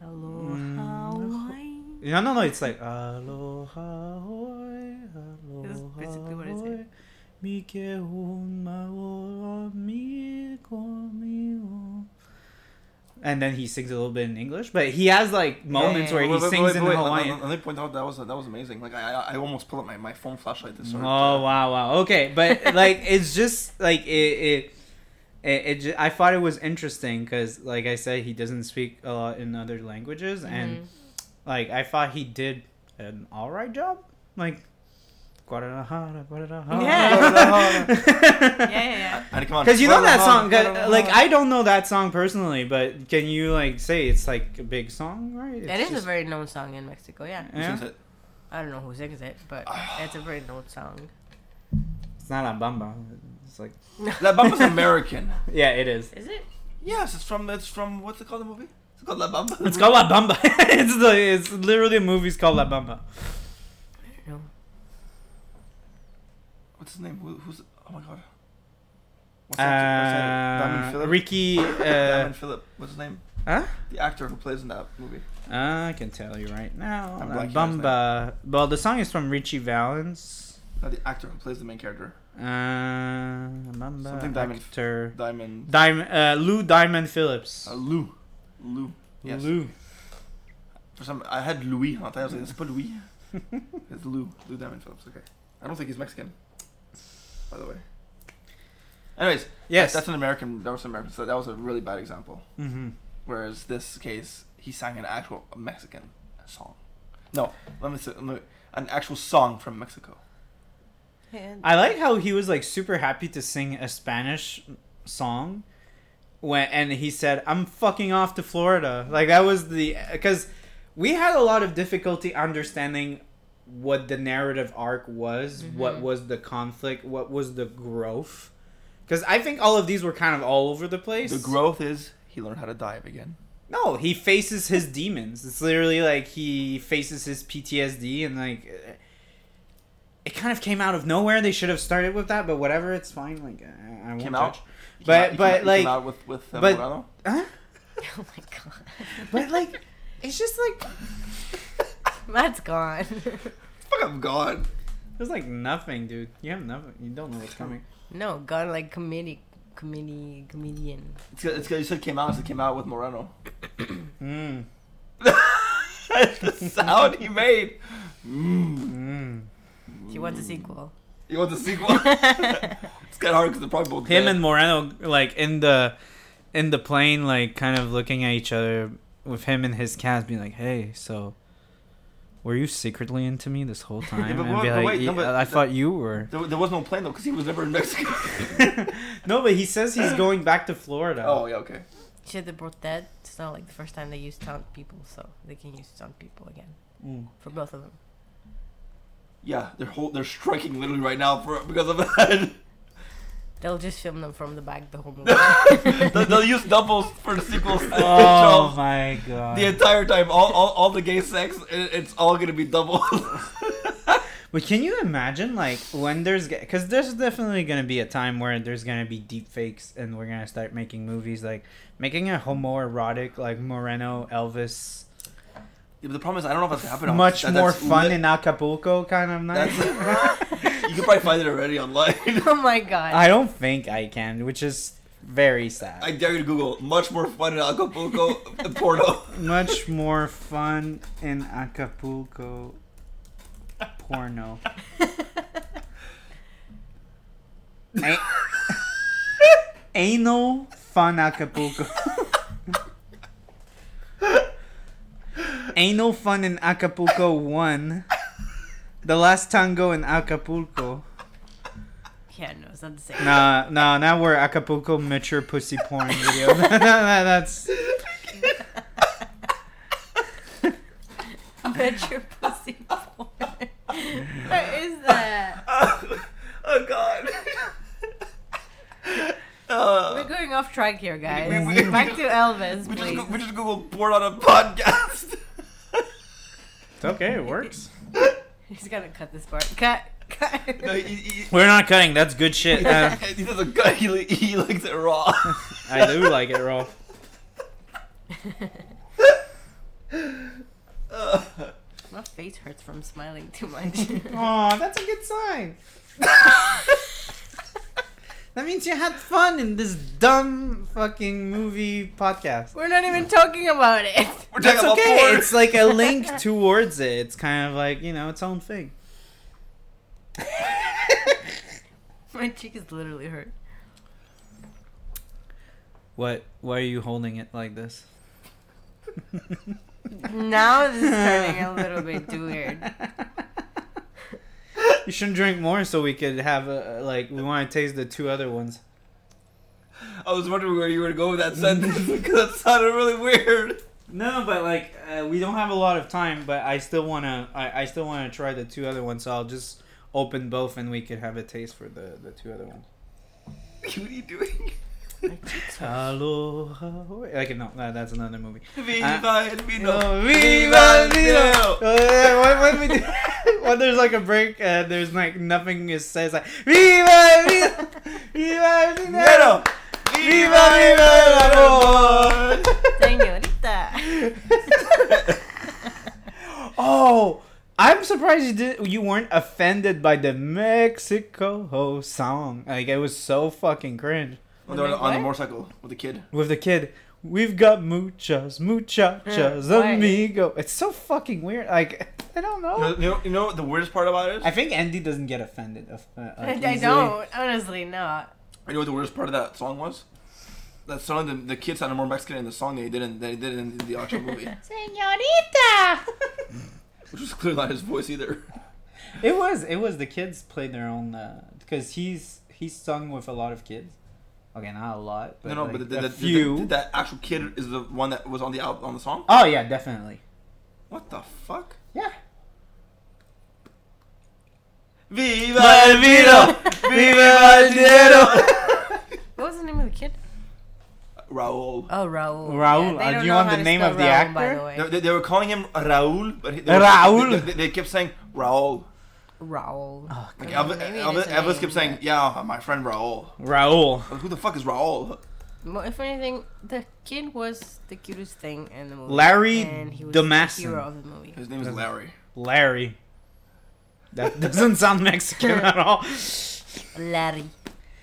Aloha Mm. Hawaii. no, no, no. It's like aloha hoi, aloha This is basically what it's hoi, saying. mi ke hun maoa mi konio. And then he sings a little bit in English, but he has like moments yeah, where yeah. he Wait, wait, sings wait, in wait, let- Hawaiian. Let, let me point out that was that was amazing. Like I I, I almost pulled up my, my phone flashlight to start. Oh wow, wow. Okay, but [laughs] like it's just like it. it it, it ju- I thought it was interesting because, like I said, he doesn't speak a lot in other languages, and Mhm. like I thought he did an all right job. Like, Guadalajara, Guadalajara. Yeah. yeah, yeah, yeah. And come on. Because you know that song. Like I don't know that song personally, but can you like say it's like a big song, right? It It's is a very known song in Mexico. Yeah. Who Yeah. it? I don't know who sings it, but [sighs] it's a very known song. It's not La bamba. It's like La Bamba's [laughs] American. yeah, it is. Is it? Yes, it's from it's from what's it called the movie? It's called La Bamba. It's called La Bamba. [laughs] it's the it's literally a movie's called La Bamba. I don't know. What's his name? Who, who's oh my god. What's that- that? Diamond Uh, Phillip. Ricky. [laughs] Uh, Diamond Phillip. What's his name? huh? The actor who plays in that movie. I can tell you right now. I'm blanking on Bamba. Well, the song is from Ritchie Valens. Not the actor who plays the main character. Uh, Bamba Something Diamond- actor. Diamond. Diamond. Uh, Lou Diamond Phillips. Uh, Lou. Lou. Yes. Lou. For some, I had Louis. I was like, it's pas Louis. [laughs] it's Lou. Lou Diamond Phillips. Okay. I don't think he's Mexican. By the way. Anyways, Yes. that's an American. That was an American. So that was a really bad example. mm-hmm. Whereas this case, he sang an actual Mexican song. No, let me say let me- an actual song from Mexico. And I like how he was like super happy to sing a Spanish song when and he said I'm fucking off to Florida. Like that was the cuz we had a lot of difficulty understanding what the narrative arc was, what Mhm. was the conflict, what was the growth. Cuz I think all of these were kind of all over the place. The growth is he learned how to dive again. No, he faces his demons. It's literally like he faces his PTSD and like uh, it kind of came out of nowhere. They should have started with that, but whatever, it's fine. Like I I won't Came judge. out. But- came out- he but, out- like- came out with with but- Moreno. Huh? [laughs] oh my god, But like it's just like [laughs] Matt's gone. [laughs] Fuck, I'm gone. there's like nothing, dude. You have nothing. You don't know what's coming. no, gone like committee, committee, comedian. It's good. It's good. You said came out. So it came out with Moreno. [coughs] Mm. [laughs] the sound he made. Mm. Mm. She wants a sequel. You want the sequel? it's kind of hard because they're probably both Him dead. and Moreno like in the in the plane, like kind of looking at each other with him and his cast, being like, "Hey, so." Were you secretly into me this whole [laughs] time? but and wait- be but like, wait, no, but I the- thought you were. There, there was no plan though because he was never in Mexico. [laughs] no, but he says he's [laughs] going back to Florida. oh yeah, okay. Shit, they're both dead. It's not like the first time they used stunt people, so they can use stunt people again Mm. for both of them. Yeah, they're whole, they're striking literally right now for because of that. They'll just film them from the back the whole movie. [laughs] they'll, they'll use doubles for the sequels. [laughs] Oh [laughs] my god. the entire time, all, all, all the gay sex, it, it's all gonna be double. But can you imagine, like, when there's, because there's definitely gonna be a time where there's gonna be deep fakes, and we're gonna start making movies like making a homoerotic like Moreno Elvis, Yeah, but the problem is, I don't know if that's happening. much That- more fun lit- in Acapulco kind of night. That's, you can probably find it already online. [laughs] oh my god. I don't think I can, which is very sad. I dare you to Google much more fun in Acapulco porno. [laughs] Much more fun in Acapulco porno. A- anal fun Acapulco. [laughs] Anal fun in Acapulco 1. The last tango in Acapulco. yeah, no, it's not the same. Nah, nah, now we're Acapulco mature pussy porn video. [laughs] [laughs] That's [laughs] Bet your pussy porn. what is that? oh God. We're Uh, going off track here, guys. We- we- we- Back to Elvis, we just please. go- we just Google porn on a podcast. it's okay. It works. [laughs] He's gonna cut this part. Cut. Cut. no, he, he, We're not cutting. That's good shit. Uh, [laughs] he doesn't cut. He, he likes it raw. [laughs] I do like it raw. Uh, My face hurts from smiling too much. Aw, that's a good sign. That means you had fun in this dumb fucking movie podcast. We're not even talking about it. we're That's talking okay. about porn. It's like a link [laughs] towards it. It's kind of like you know its own thing. [laughs] My cheek is literally hurt. What? Why are you holding it like this? Now this is turning a little bit too [laughs] weird. You shouldn't drink more so we could have a like we want to taste the two other ones. I was wondering where you were going with that sentence [laughs] because that sounded really weird. No, but like uh, we don't have a lot of time, but I still wanna I, I still wanna try the two other ones. So I'll just open both, and we could have a taste for the the two other ones. [laughs] what are you doing? Aloha. Like no, that, that's another movie. [laughs] Viva el vino. No, viva el vino. Uh, when, when we do, [laughs] when there's like a break, uh, there's like nothing is says like viva el vino, viva el vino, Vino. viva viva el amor. Señorita. [laughs] Oh, I'm surprised you did. You weren't offended by the Mexico song. Like it was so fucking cringe On the, on the motorcycle with the kid. with the kid. We've got muchas, muchachas, Hmm, why? amigo. It's so fucking weird. Like I don't You know. know, you know, you know what the weirdest part about it is? I think Andy doesn't get offended. Of, uh, [laughs] I like, don't. Honestly, not. You know what the weirdest part of that song was? That song, the, the kid sounded more Mexican in the song than they did in, than he did in the actual movie. [laughs] Señorita. [laughs] Which was clearly not his voice either. It was. It was the kids played their own because he's he's sung with a lot of kids. Okay, not a lot, but no, no, like but the, a the, the, few. the- that actual kid is the one that was on the album, on the song? oh yeah, definitely. What the fuck? Yeah. Viva el vino! [laughs] Viva el dinero! [laughs] What was the name of the kid? Raul. Oh, Raul. Raul. they Uh, don't you want the name of the Raul, By actor? the way. They, they, they were calling him Raul, but he, they, were- Raul. They, they, they kept saying Raul. Raul. Oh, Like Elvis, Elvis, Elvis kept saying, "Yeah, my friend Raul." Raul. Who the fuck is Raul? Well, if anything, the kid was the cutest thing in the movie. Larry and he was Damascene. the hero of the movie. His name is Larry. Larry. That doesn't sound Mexican at all. Larry.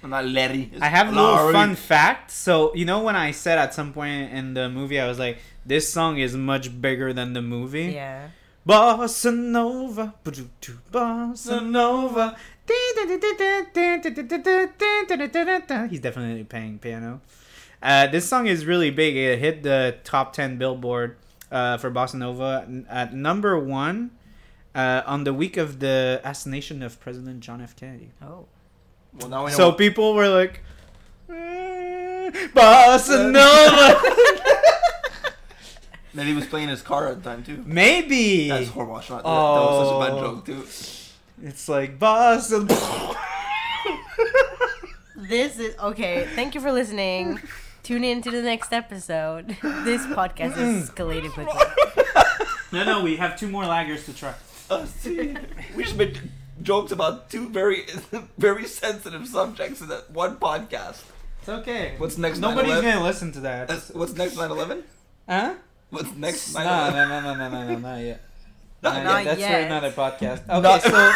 Not Larry. it's I have a little fun fact. So you know when I said at some point in the movie, I was like, "This song is much bigger than the movie." Yeah. Bossa Nova, ba-doo-doo, Bossa Nova. He's definitely playing piano. Uh, this song is really big. It hit the top ten Billboard uh, for Bossa Nova at number one uh, on the week of the assassination of President John F. Kennedy. Oh. Well, now we know. So people were like, "Mm, Bossa Nova. Maybe he was playing his car at the time too. Maybe That's horrible. Shot. That, that was such a bad Oh. joke too. it's like boss. [coughs] This is okay. Thank you for listening. Tune in to the next episode. This podcast is escalated quickly. no, no, we have two more lagers to try. Uh, see, we just made jokes about two very, [laughs] very sensitive subjects in that one podcast. It's okay. What's next? Nobody's 9/11? gonna listen to that. That's- What's next? 9/11. Huh? What's next? No, no, no, no, no, no, no, not yet. [laughs] Not Not That's yet. for another podcast. Okay, Not- so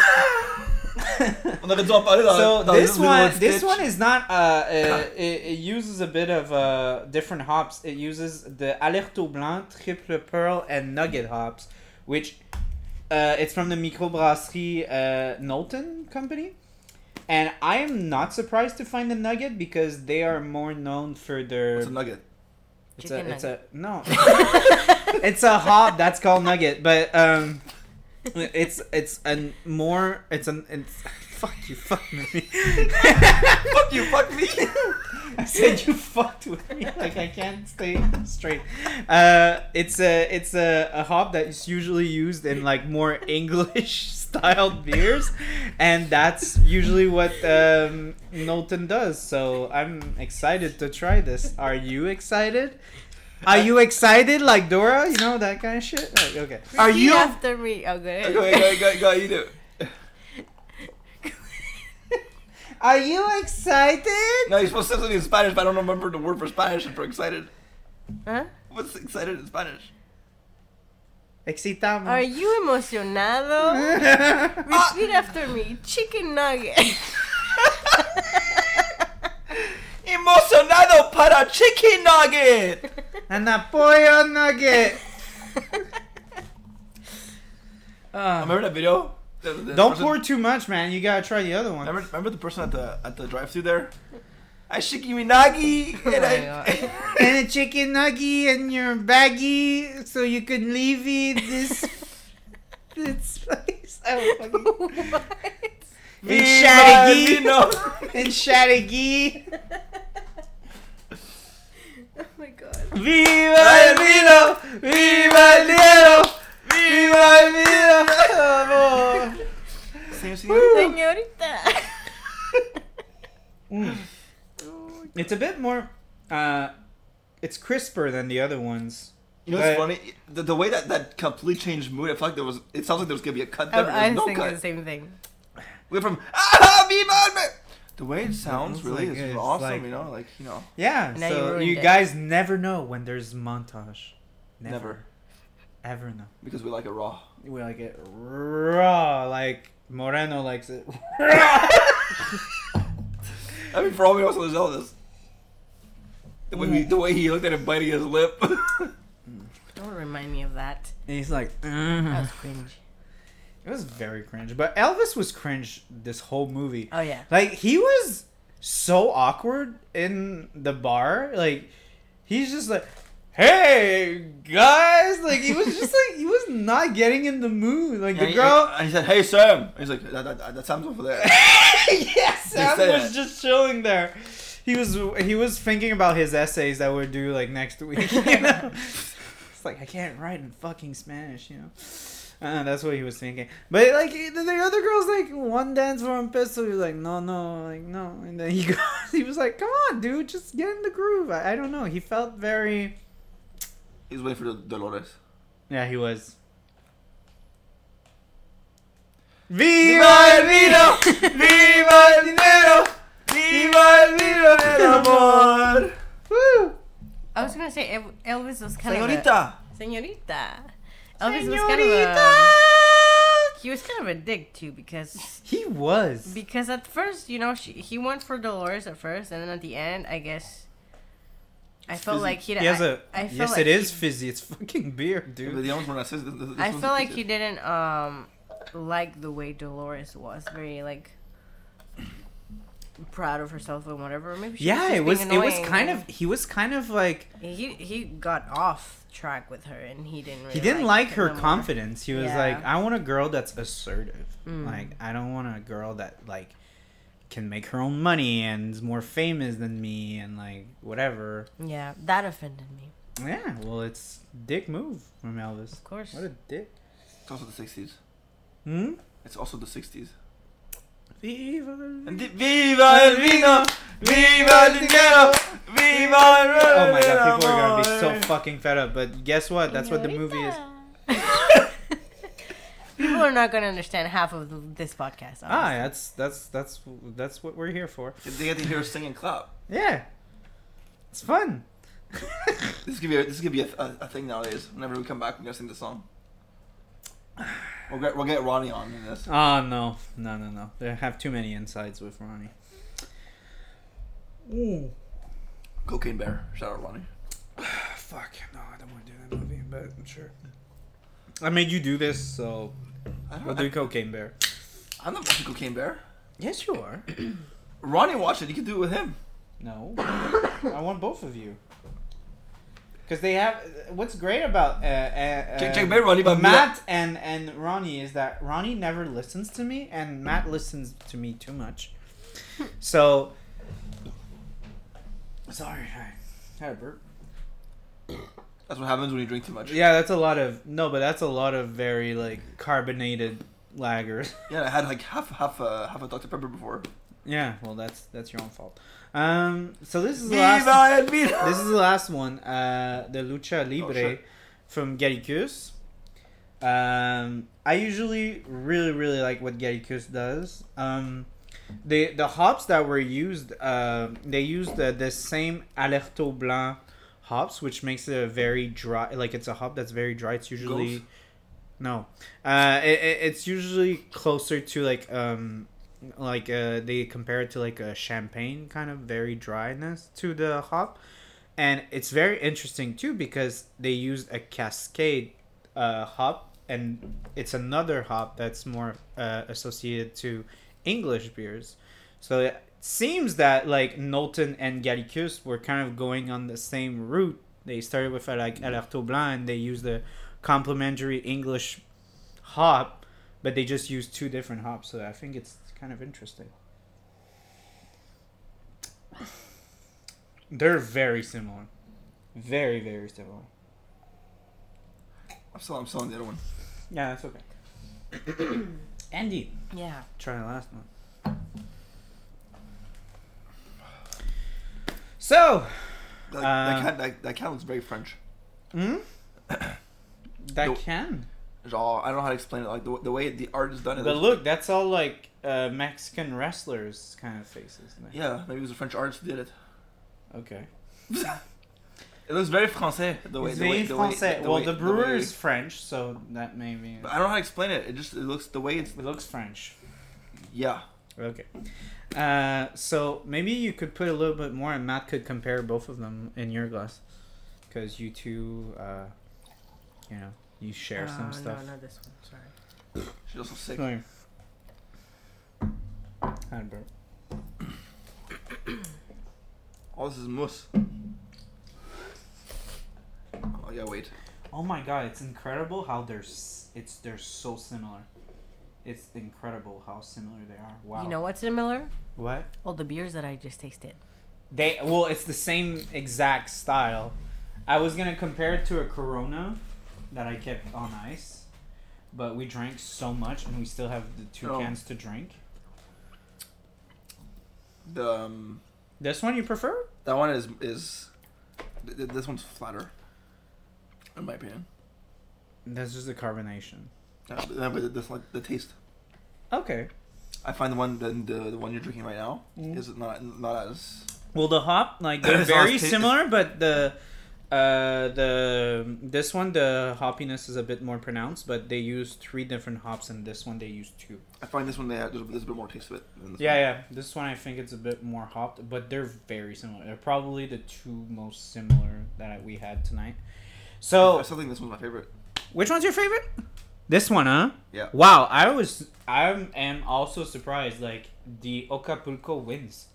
On aurait dû en parler dans- so this one, this one is not. Uh, uh it, it uses a bit of uh different hops. It uses the Hallertau Blanc, Triple Pearl, and Nugget hops, which uh, it's from the Microbrasserie uh, Knowlton company. And I am not surprised to find the Nugget because they are more known for their. What's a nugget? It's a, it's a no. [laughs] it's a hop that's called nugget, but um, it's it's a more it's an it's [laughs] fuck you fuck me. [laughs] Fuck you, fuck me. I said you fucked with me. Like I can't stay straight. Uh, it's a it's a, a hop that is usually used in like more English styled beers, and that's usually what um, Knowlton does. So I'm excited to try this. Are you excited? Are you excited like Dora? You know that kind of shit. Oh, okay. Are Repeat you? after me? Oh, good. Go, go, go, go, you do. [laughs] Are you excited? No, you're supposed to say something in Spanish, but I don't remember the word for Spanish and for excited. Huh? What's excited in Spanish? Excitamos. Are you emocionado? [laughs] Repeat after me. Chicken nugget. [laughs] Emocionado para chicken nugget. [laughs] and An pollo nugget. Uh, Remember that video? The- the don't person- pour too much, man. You gotta try the other one. Remember, remember the person at the at the drive-through there? I shiki minagi. Oh and my I- and a chicken nugget and your baggie so you can leave it this [laughs] this place. Oh, [laughs] fucking- what? and Viva Shadagee. And [laughs] Shadagee. Oh my god. Viva el vino! Viva el dinero! Viva el dinero! Señor, señorita. Señorita. Mm. It's a bit more. Uh, it's crisper than the other ones. You know what's funny? The, the way that that completely changed mood. I felt like there was. It sounds like there was gonna be a cut I, there. but I there's was no thinking cut. the same thing. We went from ah, Viva el- The way it sounds really like- is awesome. like- you know, like you know, Yeah, Now so ruined you, it. guys never know when there's montage. Never. never Ever know. because we like it raw. We like it raw, like Moreno likes it. [laughs] I mean, for all we know, also know this. The way, he, the way he looked at him biting his lip. [laughs] Don't remind me of that. And he's like, That "Mm." was cringe. it was very cringe. But Elvis was cringe this whole movie. Oh yeah. Like he was so awkward in the bar. Like he's just like, "Hey guys!" Like he was [laughs] just like he was not getting in the mood. Like and, the girl, and he said, "Hey Sam." He's like, "That, that, that Sam's over there." [laughs] yes, Sam was it. just chilling there. He was he was thinking about his essays that would do like next week. You know, [laughs] it's like I can't write in fucking Spanish. You know. Uh, that's what he was thinking. But like the, the other girls, like one dance for un peso. He was like, no, no, like no. And then he [laughs] goes, he was like, come on, dude, just get in the groove. I, I don't know. He felt very. He was waiting for the Dolores. Yeah, he was. Viva el vino, viva el dinero, viva el amor. Woo! I was gonna say Elvis was kind of Señorita. a señorita. Elvis was kind of a he was kind of a dick too because He was. because at first you know she, he went for Dolores at first and then at the end I guess I felt fizzy. like he He has I, a. I felt yes, like it is he- fizzy. It's fucking beer, But dude. the others were not cis- this- this I one's feel like cis. he didn't um like the way Dolores was very like proud of herself and whatever. Maybe she Yeah, just it was. being It was kind of. He was kind of like. he he got off track with her and he didn't. Really He didn't like it her no more. confidence. He was Yeah. like, I want a girl that's assertive. Mm. Like, I don't want a girl that like can make her own money and is more famous than me and like whatever. Yeah, that offended me. Yeah, well, it's dick move from Elvis. Of course. What a dick. It's also the '60s. Hmm. It's also the '60s. Viva. And di- Viva el vino, viva el dinero, viva el Oh my god, people are gonna be so fucking fed up. But guess what? That's what the movie is. [laughs] People are not gonna understand half of this podcast. Ah, honestly. that's that's that's that's what we're here for. They get to hear us sing and clap. Yeah, it's fun. This could be a, this could be a, a, a thing nowadays. Whenever we come back, we're gonna sing the song. [sighs] [sighs] [sighs] We'll get we'll get Ronnie on in this. Oh no, no, no, no! They have too many insides with Ronnie. Cocaine Bear. Shout out Ronnie. [sighs] Fuck no, I don't want to do that movie, but I'm sure. I made you do this, so I don't we'll know. do Cocaine Bear. I'm not watching Cocaine Bear. Yes, you are. [clears throat] Ronnie watched it. You can do it with him. No, I want both of you. Because they have. What's great about uh, uh, Check- uh, check Ronnie, but Matt and and Ronnie is that Ronnie never listens to me, and Matt listens to me too much. So. Sorry, I had a burp. That's what happens when you drink too much. Yeah, that's a lot of no, but that's a lot of very like carbonated lagers. Yeah, I had like half half a half a Dr Pepper before. yeah, well, that's that's your own fault. Um, so this is the last. el vino. This is the last one. Uh, the Lucha Libre shit. from Gericus. Um, I usually really really like what Gericus does. Um, the the hops that were used, uh, they used the, the same Hallertau Blanc hops, which makes it a very dry. Like it's a hop that's very dry. It's usually Ghost? no. Uh, it- it's usually closer to like um like uh they compare it to like a champagne kind of very dryness to the hop. And it's very interesting too because they used a cascade uh hop and it's another hop that's more uh, associated to english beers. So it seems that like Knowlton and Gallicus were kind of going on the same route. They started with like Hallertau Blanc and they used the complementary english hop but they just used two different hops. So i think it's kind of interesting they're very similar very very similar I'm still I'm still on the other one. Yeah, that's okay. [coughs] Andy, Yeah. try the last one. So, Like, Uh, that cat that, that cat looks very French. hmm? [coughs] that Nope. can. Genre, I don't know how to explain it. Like the, the way the art is done. But looks- look, that's all like uh, Mexican wrestlers kind of faces. Yeah, maybe it was a French artist who did it. Okay. [laughs] It looks very français. The way it's the way, very the way, français. the well, way- the the brewer way- is French, so that may be. But I don't know how to explain it. It just it looks the way it's It looks French. yeah. Okay. Uh, so maybe you could put a little bit more, and Matt could compare both of them in your glass, because you two, uh, you know, you share Oh, some stuff. No, not this one. Sorry. She's also sick. Sorry. Hi, bro. All this is mousse. Oh yeah, wait. Oh my god, it's incredible how they're s- it's they're so similar. It's incredible how similar they are. Wow. You know what's similar? what? All the beers that I just tasted. They well, it's the same exact style. I was gonna compare it to a Corona that I kept on ice, but we drank so much and we still have the two Oh. cans to drink. The um, This one you prefer? that one is is th- th- this one's flatter. In my opinion. That's just the carbonation. Yeah, but, this like the taste. Okay. I find the one the, the, the one you're drinking right now Mm. is not not as Well, the hop like [coughs] they're very similar, but the uh the this one the hoppiness is a bit more pronounced, but they use three different hops, and this one they use two. I find this one they have there's, there's a bit more taste to it. Than this Yeah, one. yeah. This one I think it's a bit more hopped, but they're very similar. They're probably the two most similar that we had tonight. So I still think this one's my favorite. which one's your favorite? This one, huh? Yeah. Wow, I was I am also surprised. Like the Acapulco wins.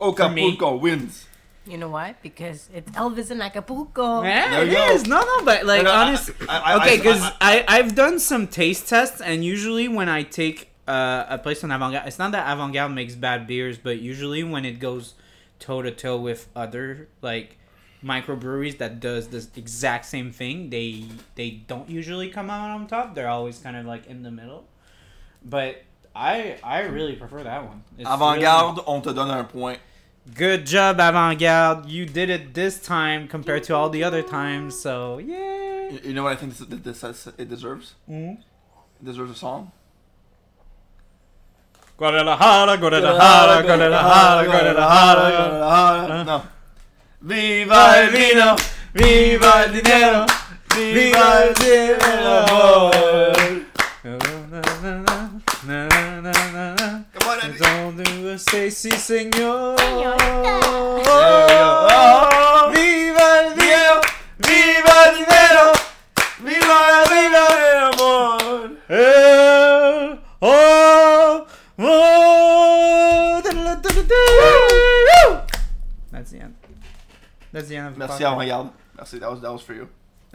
Acapulco wins. You know why? Because it's Elvis in Acapulco. Yeah, There it you go. No, no, but like No, no, I- honest. I- I- okay, because I- I, I have done some taste tests, and usually when I take uh, a place on avant garde, it's not that avant garde makes bad beers, but usually when it goes toe to toe with other like microbreweries that does this exact same thing, they they don't usually come out on top. They're always kind of like in the middle. But I I really prefer that one. It's Avant really- garde, on te donne un point. Good job, avant garde. You did it this time compared to all the other times. So yeah. You, know what I think this, this it deserves? Mm. It deserves a song. Guadalajara, Guadalajara, Guadalajara, Guadalajara. No. Viva el vino, viva el dinero, viva el dinero. Come on, Andy. Don't Stacy, señor. Oh, Viva el dinero, viva el dinero, viva, viva el amor. Eh, oh, oh, That's the end. That's the end of the Merci, podcast. avant garde. Merci, that was, that was for you.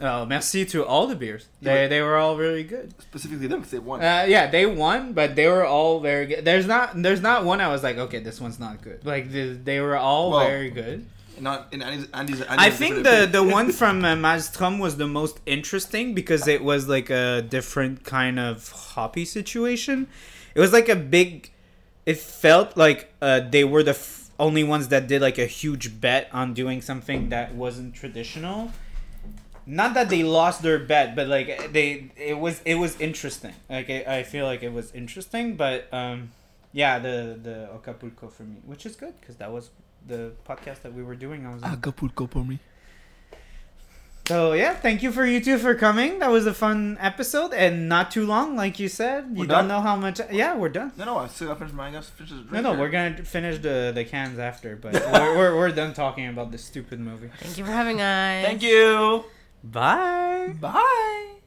Oh, merci to all the beers. They they were all really good. Specifically them because they won. Uh, yeah, they won, but they were all very good. There's not there's not one I was like, okay, this one's not good. Like the, they were all Well, very good. Not in Andy's, Andy's, Andy's I think the the [laughs] one from uh, Maelstrom was the most interesting because it was like a different kind of hoppy situation. It was like a big. It felt like uh, they were the f- only ones that did like a huge bet on doing something that wasn't traditional. Not that they lost their bet, but like they, it was it was interesting. Like I, I feel like it was interesting, but um, yeah, the the Acapulco for me, which is good because that was the podcast that we were doing. I was in. Acapulco for me. So yeah, thank you for you two for coming. That was a fun episode and not too long, like you said. You We're don't done? know how much. Yeah, we're done. No, no, I still got to finish mine. I got to finish this No, drink no, here. we're gonna finish the the cans after, but [laughs] we're, we're we're done talking about this stupid movie. Thank you for having us. Thank you. Bye. Bye.